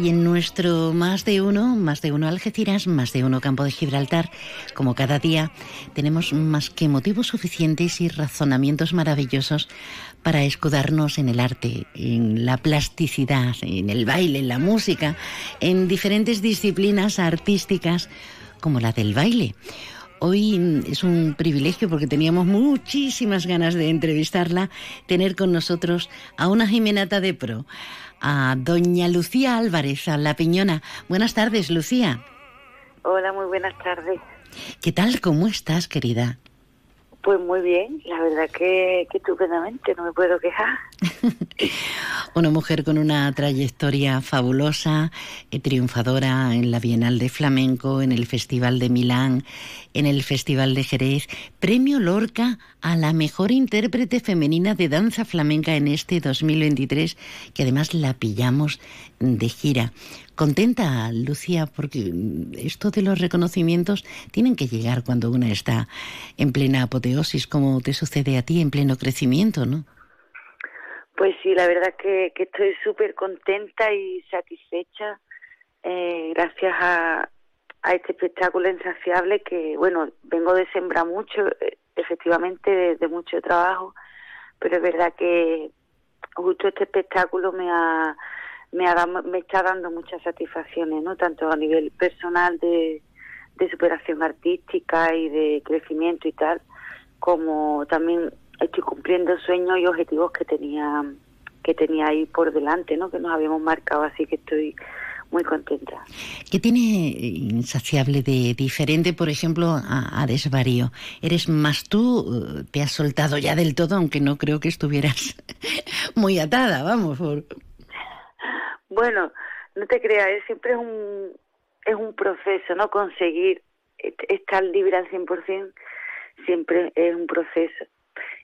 Y en nuestro más de uno, más de uno Algeciras, más de uno Campo de Gibraltar, como cada día, tenemos más que motivos suficientes y razonamientos maravillosos para escudarnos en el arte, en la plasticidad, en el baile, en la música, en diferentes disciplinas artísticas como la del baile. Hoy es un privilegio porque teníamos muchísimas ganas de entrevistarla, tener con nosotros a una Jimenata de Pro, a doña Lucía Álvarez, a La Piñona. Buenas tardes, Lucía. Hola, muy buenas tardes. ¿Qué tal? ¿Cómo estás, querida? Pues muy bien, la verdad que, estupendamente, no me puedo quejar. una mujer con una trayectoria fabulosa, eh, triunfadora en la Bienal de Flamenco, en el Festival de Milán, en el Festival de Jerez, premio Lorca a la mejor intérprete femenina de danza flamenca en este 2023, que además la pillamos de gira. Contenta, Lucía, porque esto de los reconocimientos tienen que llegar cuando una está en plena apoteosis, como te sucede a ti, en pleno crecimiento, ¿no? Pues sí, la verdad que, que estoy súper contenta y satisfecha eh, gracias a, a este espectáculo insaciable que, bueno, vengo de sembrar mucho, eh, efectivamente, de, mucho trabajo, pero es verdad que justo este espectáculo me ha me, ha, me está dando muchas satisfacciones, ¿no? Tanto a nivel personal de, de superación artística y de crecimiento y tal, como también estoy cumpliendo sueños y objetivos que tenía que tenía ahí por delante, ¿no? Que nos habíamos marcado, así que estoy muy contenta. ¿Qué tiene insaciable de diferente, por ejemplo, a, a, Desvarío? ¿Eres más tú? ¿Te has soltado ya del todo, aunque no creo que estuvieras muy atada, vamos? Por... Bueno, no te creas, siempre es un, es un proceso, ¿no? Conseguir estar libre al 100% siempre es un proceso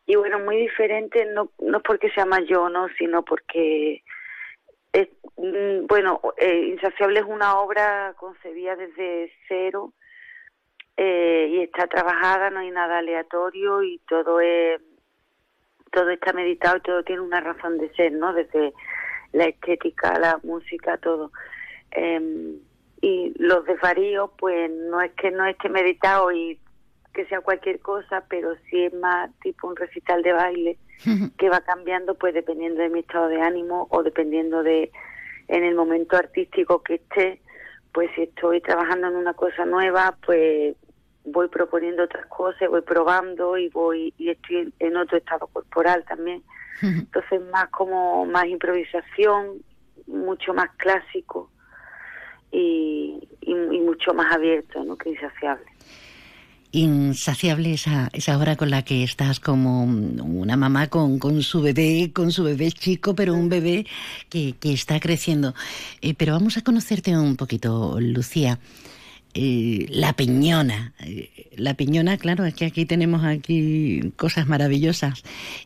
y bueno, muy diferente, no, no porque sea más yo, ¿no? sino porque, es, mm, bueno, eh, Insaciable es una obra concebida desde cero eh, y está trabajada, no hay nada aleatorio y todo es todo está meditado y todo tiene una razón de ser, ¿no? Desde la estética, la música, todo. Eh, y los desvaríos, pues no es que no esté meditado y que sea cualquier cosa, pero si es más tipo un recital de baile que va cambiando pues dependiendo de mi estado de ánimo o dependiendo de en el momento artístico que esté, pues si estoy trabajando en una cosa nueva, pues voy proponiendo otras cosas, voy probando y voy y estoy en otro estado corporal también. Entonces más como más improvisación, mucho más clásico y, mucho más abierto, ¿no? que insaciable insaciable esa, esa hora con la que estás como una mamá con, con su bebé, con su bebé chico, pero un bebé que, que está creciendo. Eh, pero vamos a conocerte un poquito, Lucía. Eh, la piñona. Eh, la piñona, claro, es que aquí tenemos aquí cosas maravillosas.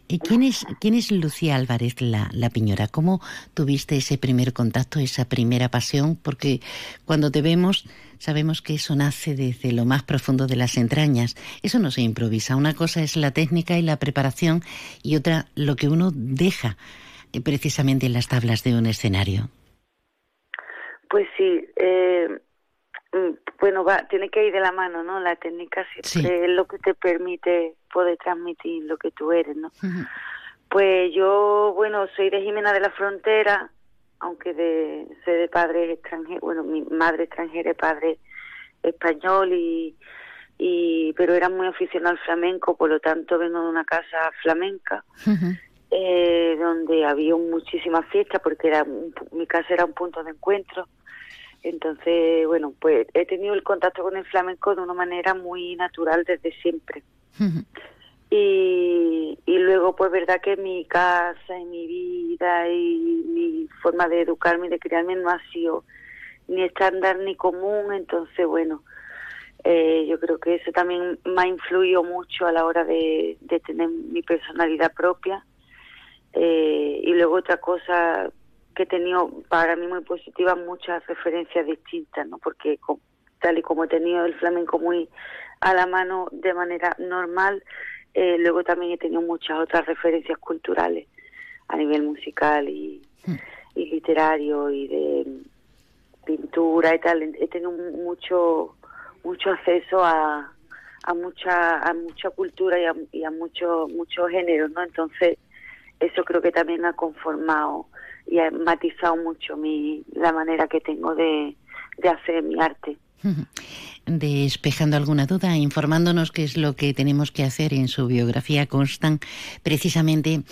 Eh, ¿quién, es, ¿Quién es Lucía Álvarez, la, la piñora? ¿Cómo tuviste ese primer contacto, esa primera pasión? Porque cuando te vemos sabemos que eso nace desde lo más profundo de las entrañas. Eso no se improvisa. Una cosa es la técnica y la preparación y otra lo que uno deja precisamente en las tablas de un escenario. Pues sí, bueno, va, tiene que ir de la mano, ¿no? La técnica siempre es lo que te permite poder transmitir lo que tú eres, ¿no? Pues yo, bueno, soy de Jimena de la Frontera, aunque de, soy de padre extranjero, bueno, mi madre extranjera y padre español y, y pero era muy aficionado al flamenco, por lo tanto vengo de una casa flamenca. eh, donde había muchísimas fiestas porque era mi casa era un punto de encuentro entonces, bueno, pues he tenido el contacto con el flamenco de una manera muy natural desde siempre. y, y luego, pues verdad que mi casa y mi vida y mi forma de educarme y de criarme no ha sido ni estándar ni común, entonces, bueno, eh, yo creo que eso también me ha influido mucho a la hora de, de tener mi personalidad propia. Eh, y luego otra cosa que he tenido para mí muy positiva, muchas referencias distintas, ¿no? Porque tal y como he tenido el flamenco muy a la mano de manera normal, eh, luego también he tenido muchas otras referencias culturales a nivel musical y, literario y de pintura y tal. He tenido mucho mucho acceso a, a mucha a mucha cultura y a, y muchos géneros, ¿no? Entonces eso creo que también ha conformado y ha matizado mucho mi la manera que tengo de, de hacer mi arte. Despejando alguna duda, informándonos qué es lo que tenemos que hacer en su biografía constan precisamente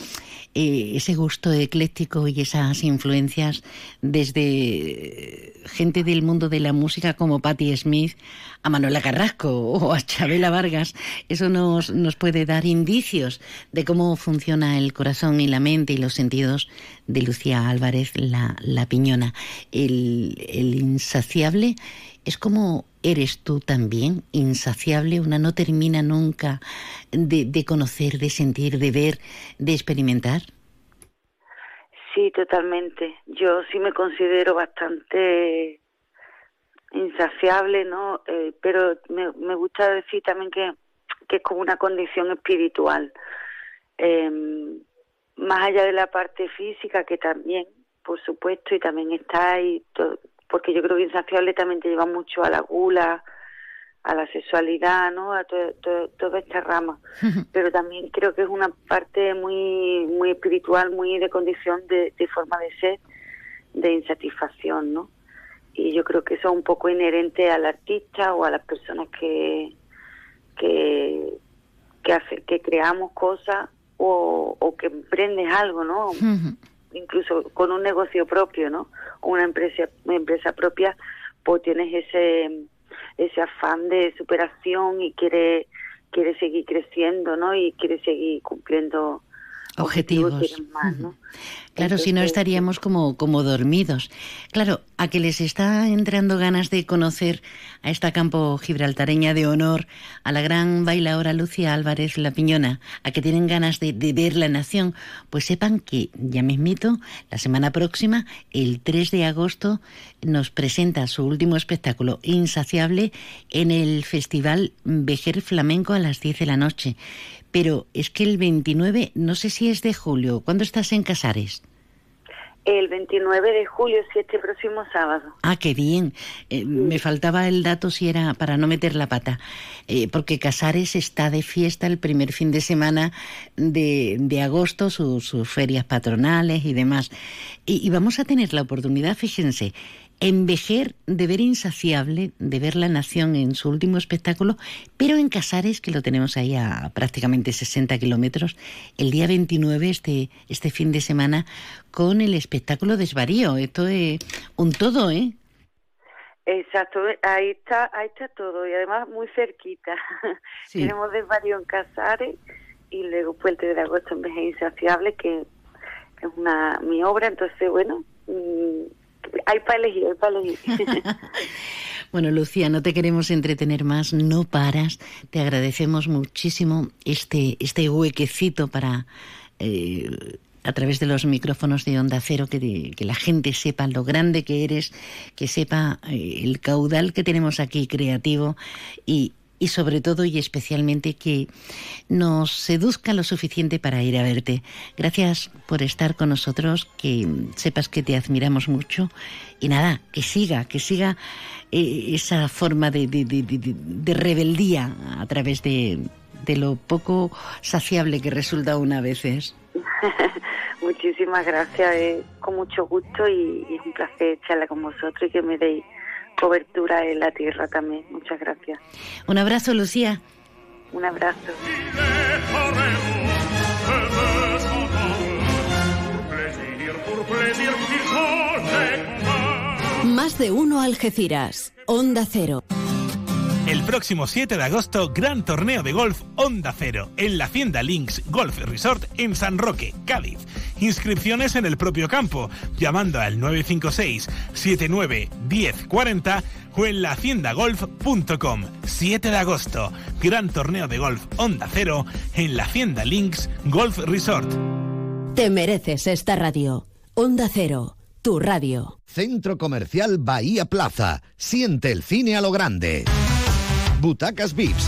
eh, ese gusto ecléctico y esas influencias desde gente del mundo de la música como Patti Smith a Manuela Carrasco o a Chabela Vargas. Eso nos, nos puede dar indicios de cómo funciona el corazón y la mente y los sentidos de Lucía Álvarez, la, la piñona. El, el insaciable es como eres tú también, insaciable, una no termina nunca de, de, conocer, de sentir, de ver, de experimentar. Sí, totalmente. Yo sí me considero bastante insaciable, ¿no? Eh, pero me, gusta decir también que, que, es como una condición espiritual. Eh, más allá de la parte física, que también, por supuesto, y también está ahí, porque yo creo que insaciable también te lleva mucho a la gula, a la sexualidad, ¿no? A toda esta rama. Pero también creo que es una parte muy muy espiritual, muy de condición de, de, forma de ser, de insatisfacción, ¿no? Y yo creo que eso es un poco inherente al artista o a las personas que que que, hace, que creamos cosas o, o que emprendes algo, ¿no? incluso con un negocio propio, ¿no? Una empresa, una empresa propia, pues tienes ese ese afán de superación y quiere quiere seguir creciendo, ¿no? Y quiere seguir cumpliendo objetivos. Más, ¿no? Claro, si no estaríamos como, como dormidos. Claro, a que les está entrando ganas de conocer a esta campo gibraltareña de honor, a la gran bailadora Lucia Álvarez La Piñona, a que tienen ganas de, de ver la nación, pues sepan que ya mismito, la semana próxima, el 3 de agosto, nos presenta su último espectáculo, Insaciable, en el Festival Vejer Flamenco a las 10 de la noche. Pero es que el 29, no sé si es de julio, ¿cuándo estás en Casares? El 29 de julio, sí, este próximo sábado. Ah, qué bien. Eh, me faltaba el dato si era para no meter la pata. Eh, porque Casares está de fiesta el primer fin de semana de, de agosto, sus ferias patronales y demás. Y, y vamos a tener la oportunidad, fíjense, Envejer de ver insaciable, de ver la nación en su último espectáculo, pero en Casares, que lo tenemos ahí a prácticamente 60 kilómetros, el día 29, este, este fin de semana, con el espectáculo Desvarío. Esto es un todo, ¿eh? Exacto, ahí está, ahí está todo y además muy cerquita. Sí. Tenemos Desvarío en Casares y luego Puente de Agosto en Vejer Insaciable, que es una mi obra, entonces bueno... Mmm, hay para elegir, hay para elegir. bueno, Lucía, no te queremos entretener más, no paras. Te agradecemos muchísimo este, este huequecito para... Eh, a través de los micrófonos de Onda Cero, que, que, la gente sepa lo grande que eres, que sepa eh, el caudal que tenemos aquí creativo y, y sobre todo y especialmente que nos seduzca lo suficiente para ir a verte. Gracias por estar con nosotros, que sepas que te admiramos mucho y nada, que siga, que siga eh, esa forma de, de, de, de, rebeldía a través de, lo poco saciable que resulta una veces. Muchísimas gracias, eh, con mucho gusto y, y es un placer charlar con vosotros y que me deis cobertura en la tierra también. Muchas gracias. Un abrazo, Lucía. Un abrazo. Más de uno Algeciras. Onda Cero. El próximo 7 de agosto, gran torneo de golf Onda Cero en la Hacienda Links Golf Resort en San Roque, Cádiz. Inscripciones en el propio campo, llamando al 956 79 1040 o en lahaciendagolf.com. 7 de agosto, gran torneo de golf Onda Cero en la Hacienda Links Golf Resort. Te mereces esta radio. Onda Cero, tu radio. Centro Comercial Bahía Plaza. Siente el cine a lo grande. Butacas VIPs,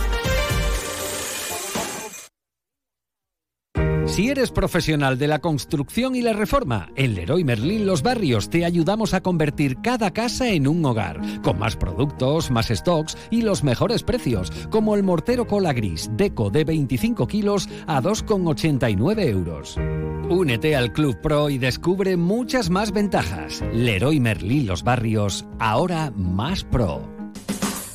Si eres profesional de la construcción y la reforma, en Leroy Merlin Los Barrios te ayudamos a convertir cada casa en un hogar, con más productos, más stocks y los mejores precios, como el mortero cola gris Deco de 25 kilos a 2,89 euros. Únete al Club Pro y descubre muchas más ventajas. Leroy Merlin Los Barrios, ahora más pro.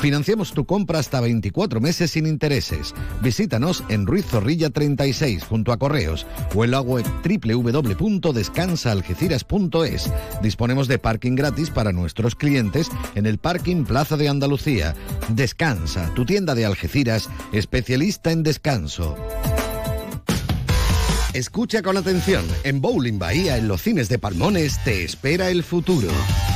Financiamos tu compra hasta 24 meses sin intereses. Visítanos en Ruiz Zorrilla 36 junto a Correos o en la web. Disponemos de parking gratis para nuestros clientes en el parking Plaza de Andalucía. Descansa, tu tienda de Algeciras, especialista en descanso. Escucha con atención. En Bowling Bahía, en los cines de Palmones, te espera el futuro.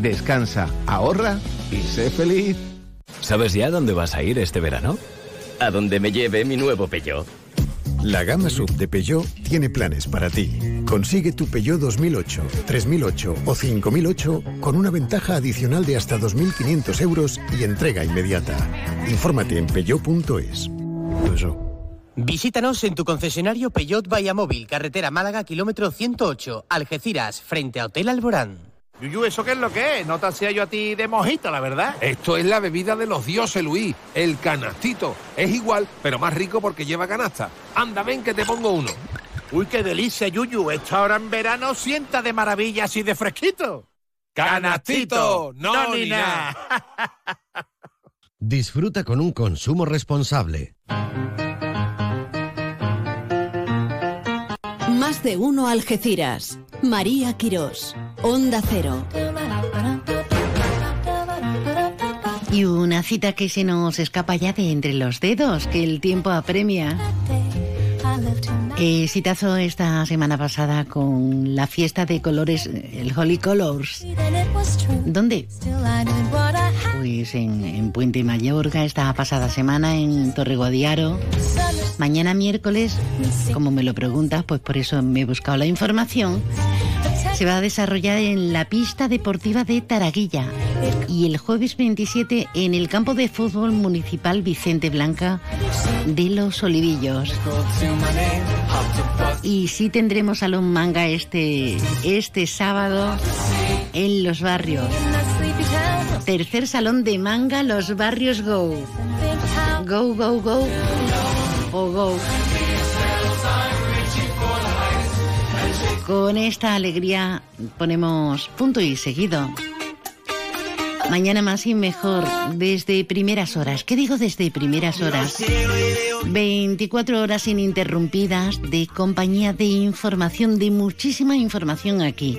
Descansa, ahorra y sé feliz. ¿Sabes ya dónde vas a ir este verano? A donde me lleve mi nuevo Peugeot. La gama sub de Peugeot tiene planes para ti. Consigue tu Peugeot 2008, 3008 o 5008 con una ventaja adicional de hasta 2.500 euros y entrega inmediata. Infórmate en peugeot.es. Visítanos en tu concesionario Peugeot Móvil, carretera Málaga, kilómetro 108, Algeciras, frente a Hotel Alborán. Yuyu, ¿eso qué es lo que es? No te hacía yo a ti de mojito, la verdad. Esto es la bebida de los dioses, Luis, el canastito. Es igual, pero más rico porque lleva canasta. Anda, ven que te pongo uno. Uy, qué delicia, Yuyu. Esta hora en verano sienta de maravilla así de fresquito. ¡Canastito! ¡No, ni nada! Disfruta con un consumo responsable. Más de uno Algeciras. María Quirós. Onda Cero. Y una cita que se nos escapa ya de entre los dedos, que el tiempo apremia. Eh, citazo esta semana pasada con la fiesta de colores, el Holy Colors. ¿Dónde? Pues en, en Puente Mayorga esta pasada semana, en Torreguadiaro. Mañana miércoles, como me lo preguntas, pues por eso me he buscado la información. Se va a desarrollar en la pista deportiva de Taraguilla y el jueves 27 en el campo de fútbol municipal Vicente Blanca de los Olivillos. Y sí tendremos salón manga este, este sábado en los barrios. Tercer salón de manga Los Barrios Go. Go, go, go. O go. Con esta alegría ponemos punto y seguido. Mañana más y mejor, desde primeras horas. ¿Qué digo desde primeras horas? 24 horas ininterrumpidas de compañía de información, de muchísima información aquí,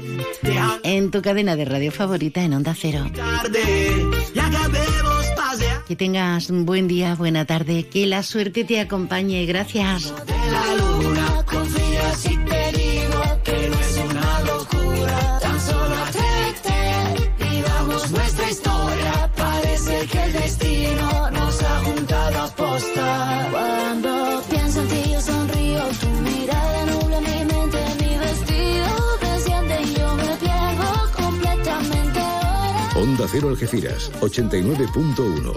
en tu cadena de radio favorita en Onda Cero. Que tengas un buen día, buena tarde, que la suerte te acompañe. Gracias. Onda Cero Algeciras, 89.1.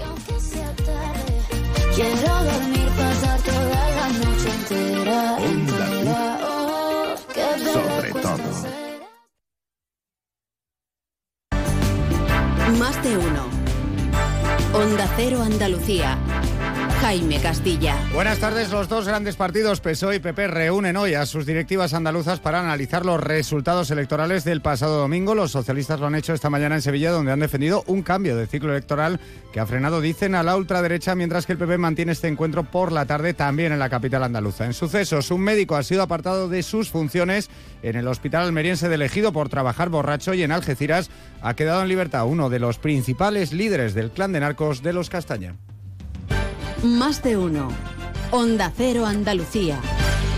quiero dormir, pasar toda la noche entera. entera. Oh, Sobre todo. Más de uno. Onda Cero Andalucía. Jaime Castilla. Buenas tardes. Los dos grandes partidos, PSOE y PP, reúnen hoy a sus directivas andaluzas para analizar los resultados electorales del pasado domingo. Los socialistas lo han hecho esta mañana en Sevilla, donde han defendido un cambio de ciclo electoral que ha frenado, dicen, a la ultraderecha, mientras que el PP mantiene este encuentro por la tarde también en la capital andaluza. En sucesos, un médico ha sido apartado de sus funciones en el hospital almeriense de Ejido por trabajar borracho y en Algeciras ha quedado en libertad uno de los principales líderes del clan de narcos de los Castaña. Más de uno. Onda Cero Andalucía.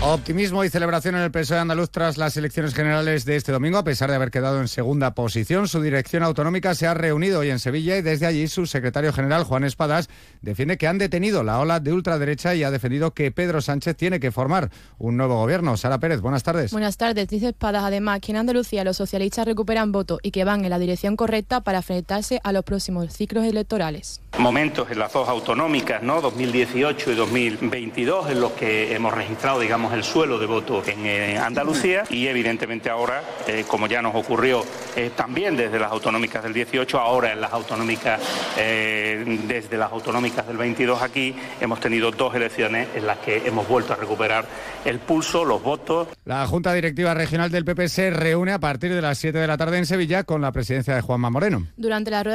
Optimismo y celebración en el PSOE andaluz tras las elecciones generales de este domingo, a pesar de haber quedado en segunda posición. Su dirección autonómica se ha reunido hoy en Sevilla y desde allí su secretario general, Juan Espadas, defiende que han detenido la ola de ultraderecha y ha defendido que Pedro Sánchez tiene que formar un nuevo gobierno. Sara Pérez, buenas tardes. Buenas tardes, dice Espadas además que en Andalucía los socialistas recuperan votos y que van en la dirección correcta para enfrentarse a los próximos ciclos electorales. momentos en las dos autonómicas, ¿no? 2018 y 2022, en los que hemos registrado, digamos, el suelo de voto en eh, Andalucía y evidentemente ahora, eh, como ya nos ocurrió eh, también desde las autonómicas del 18, ahora en las autonómicas, eh, desde las autonómicas del 22 aquí, hemos tenido dos elecciones en las que hemos vuelto a recuperar el pulso, los votos. La Junta Directiva Regional del PP se reúne a partir de las 7 de la tarde en Sevilla con la presidencia de Juanma Moreno. Durante la rueda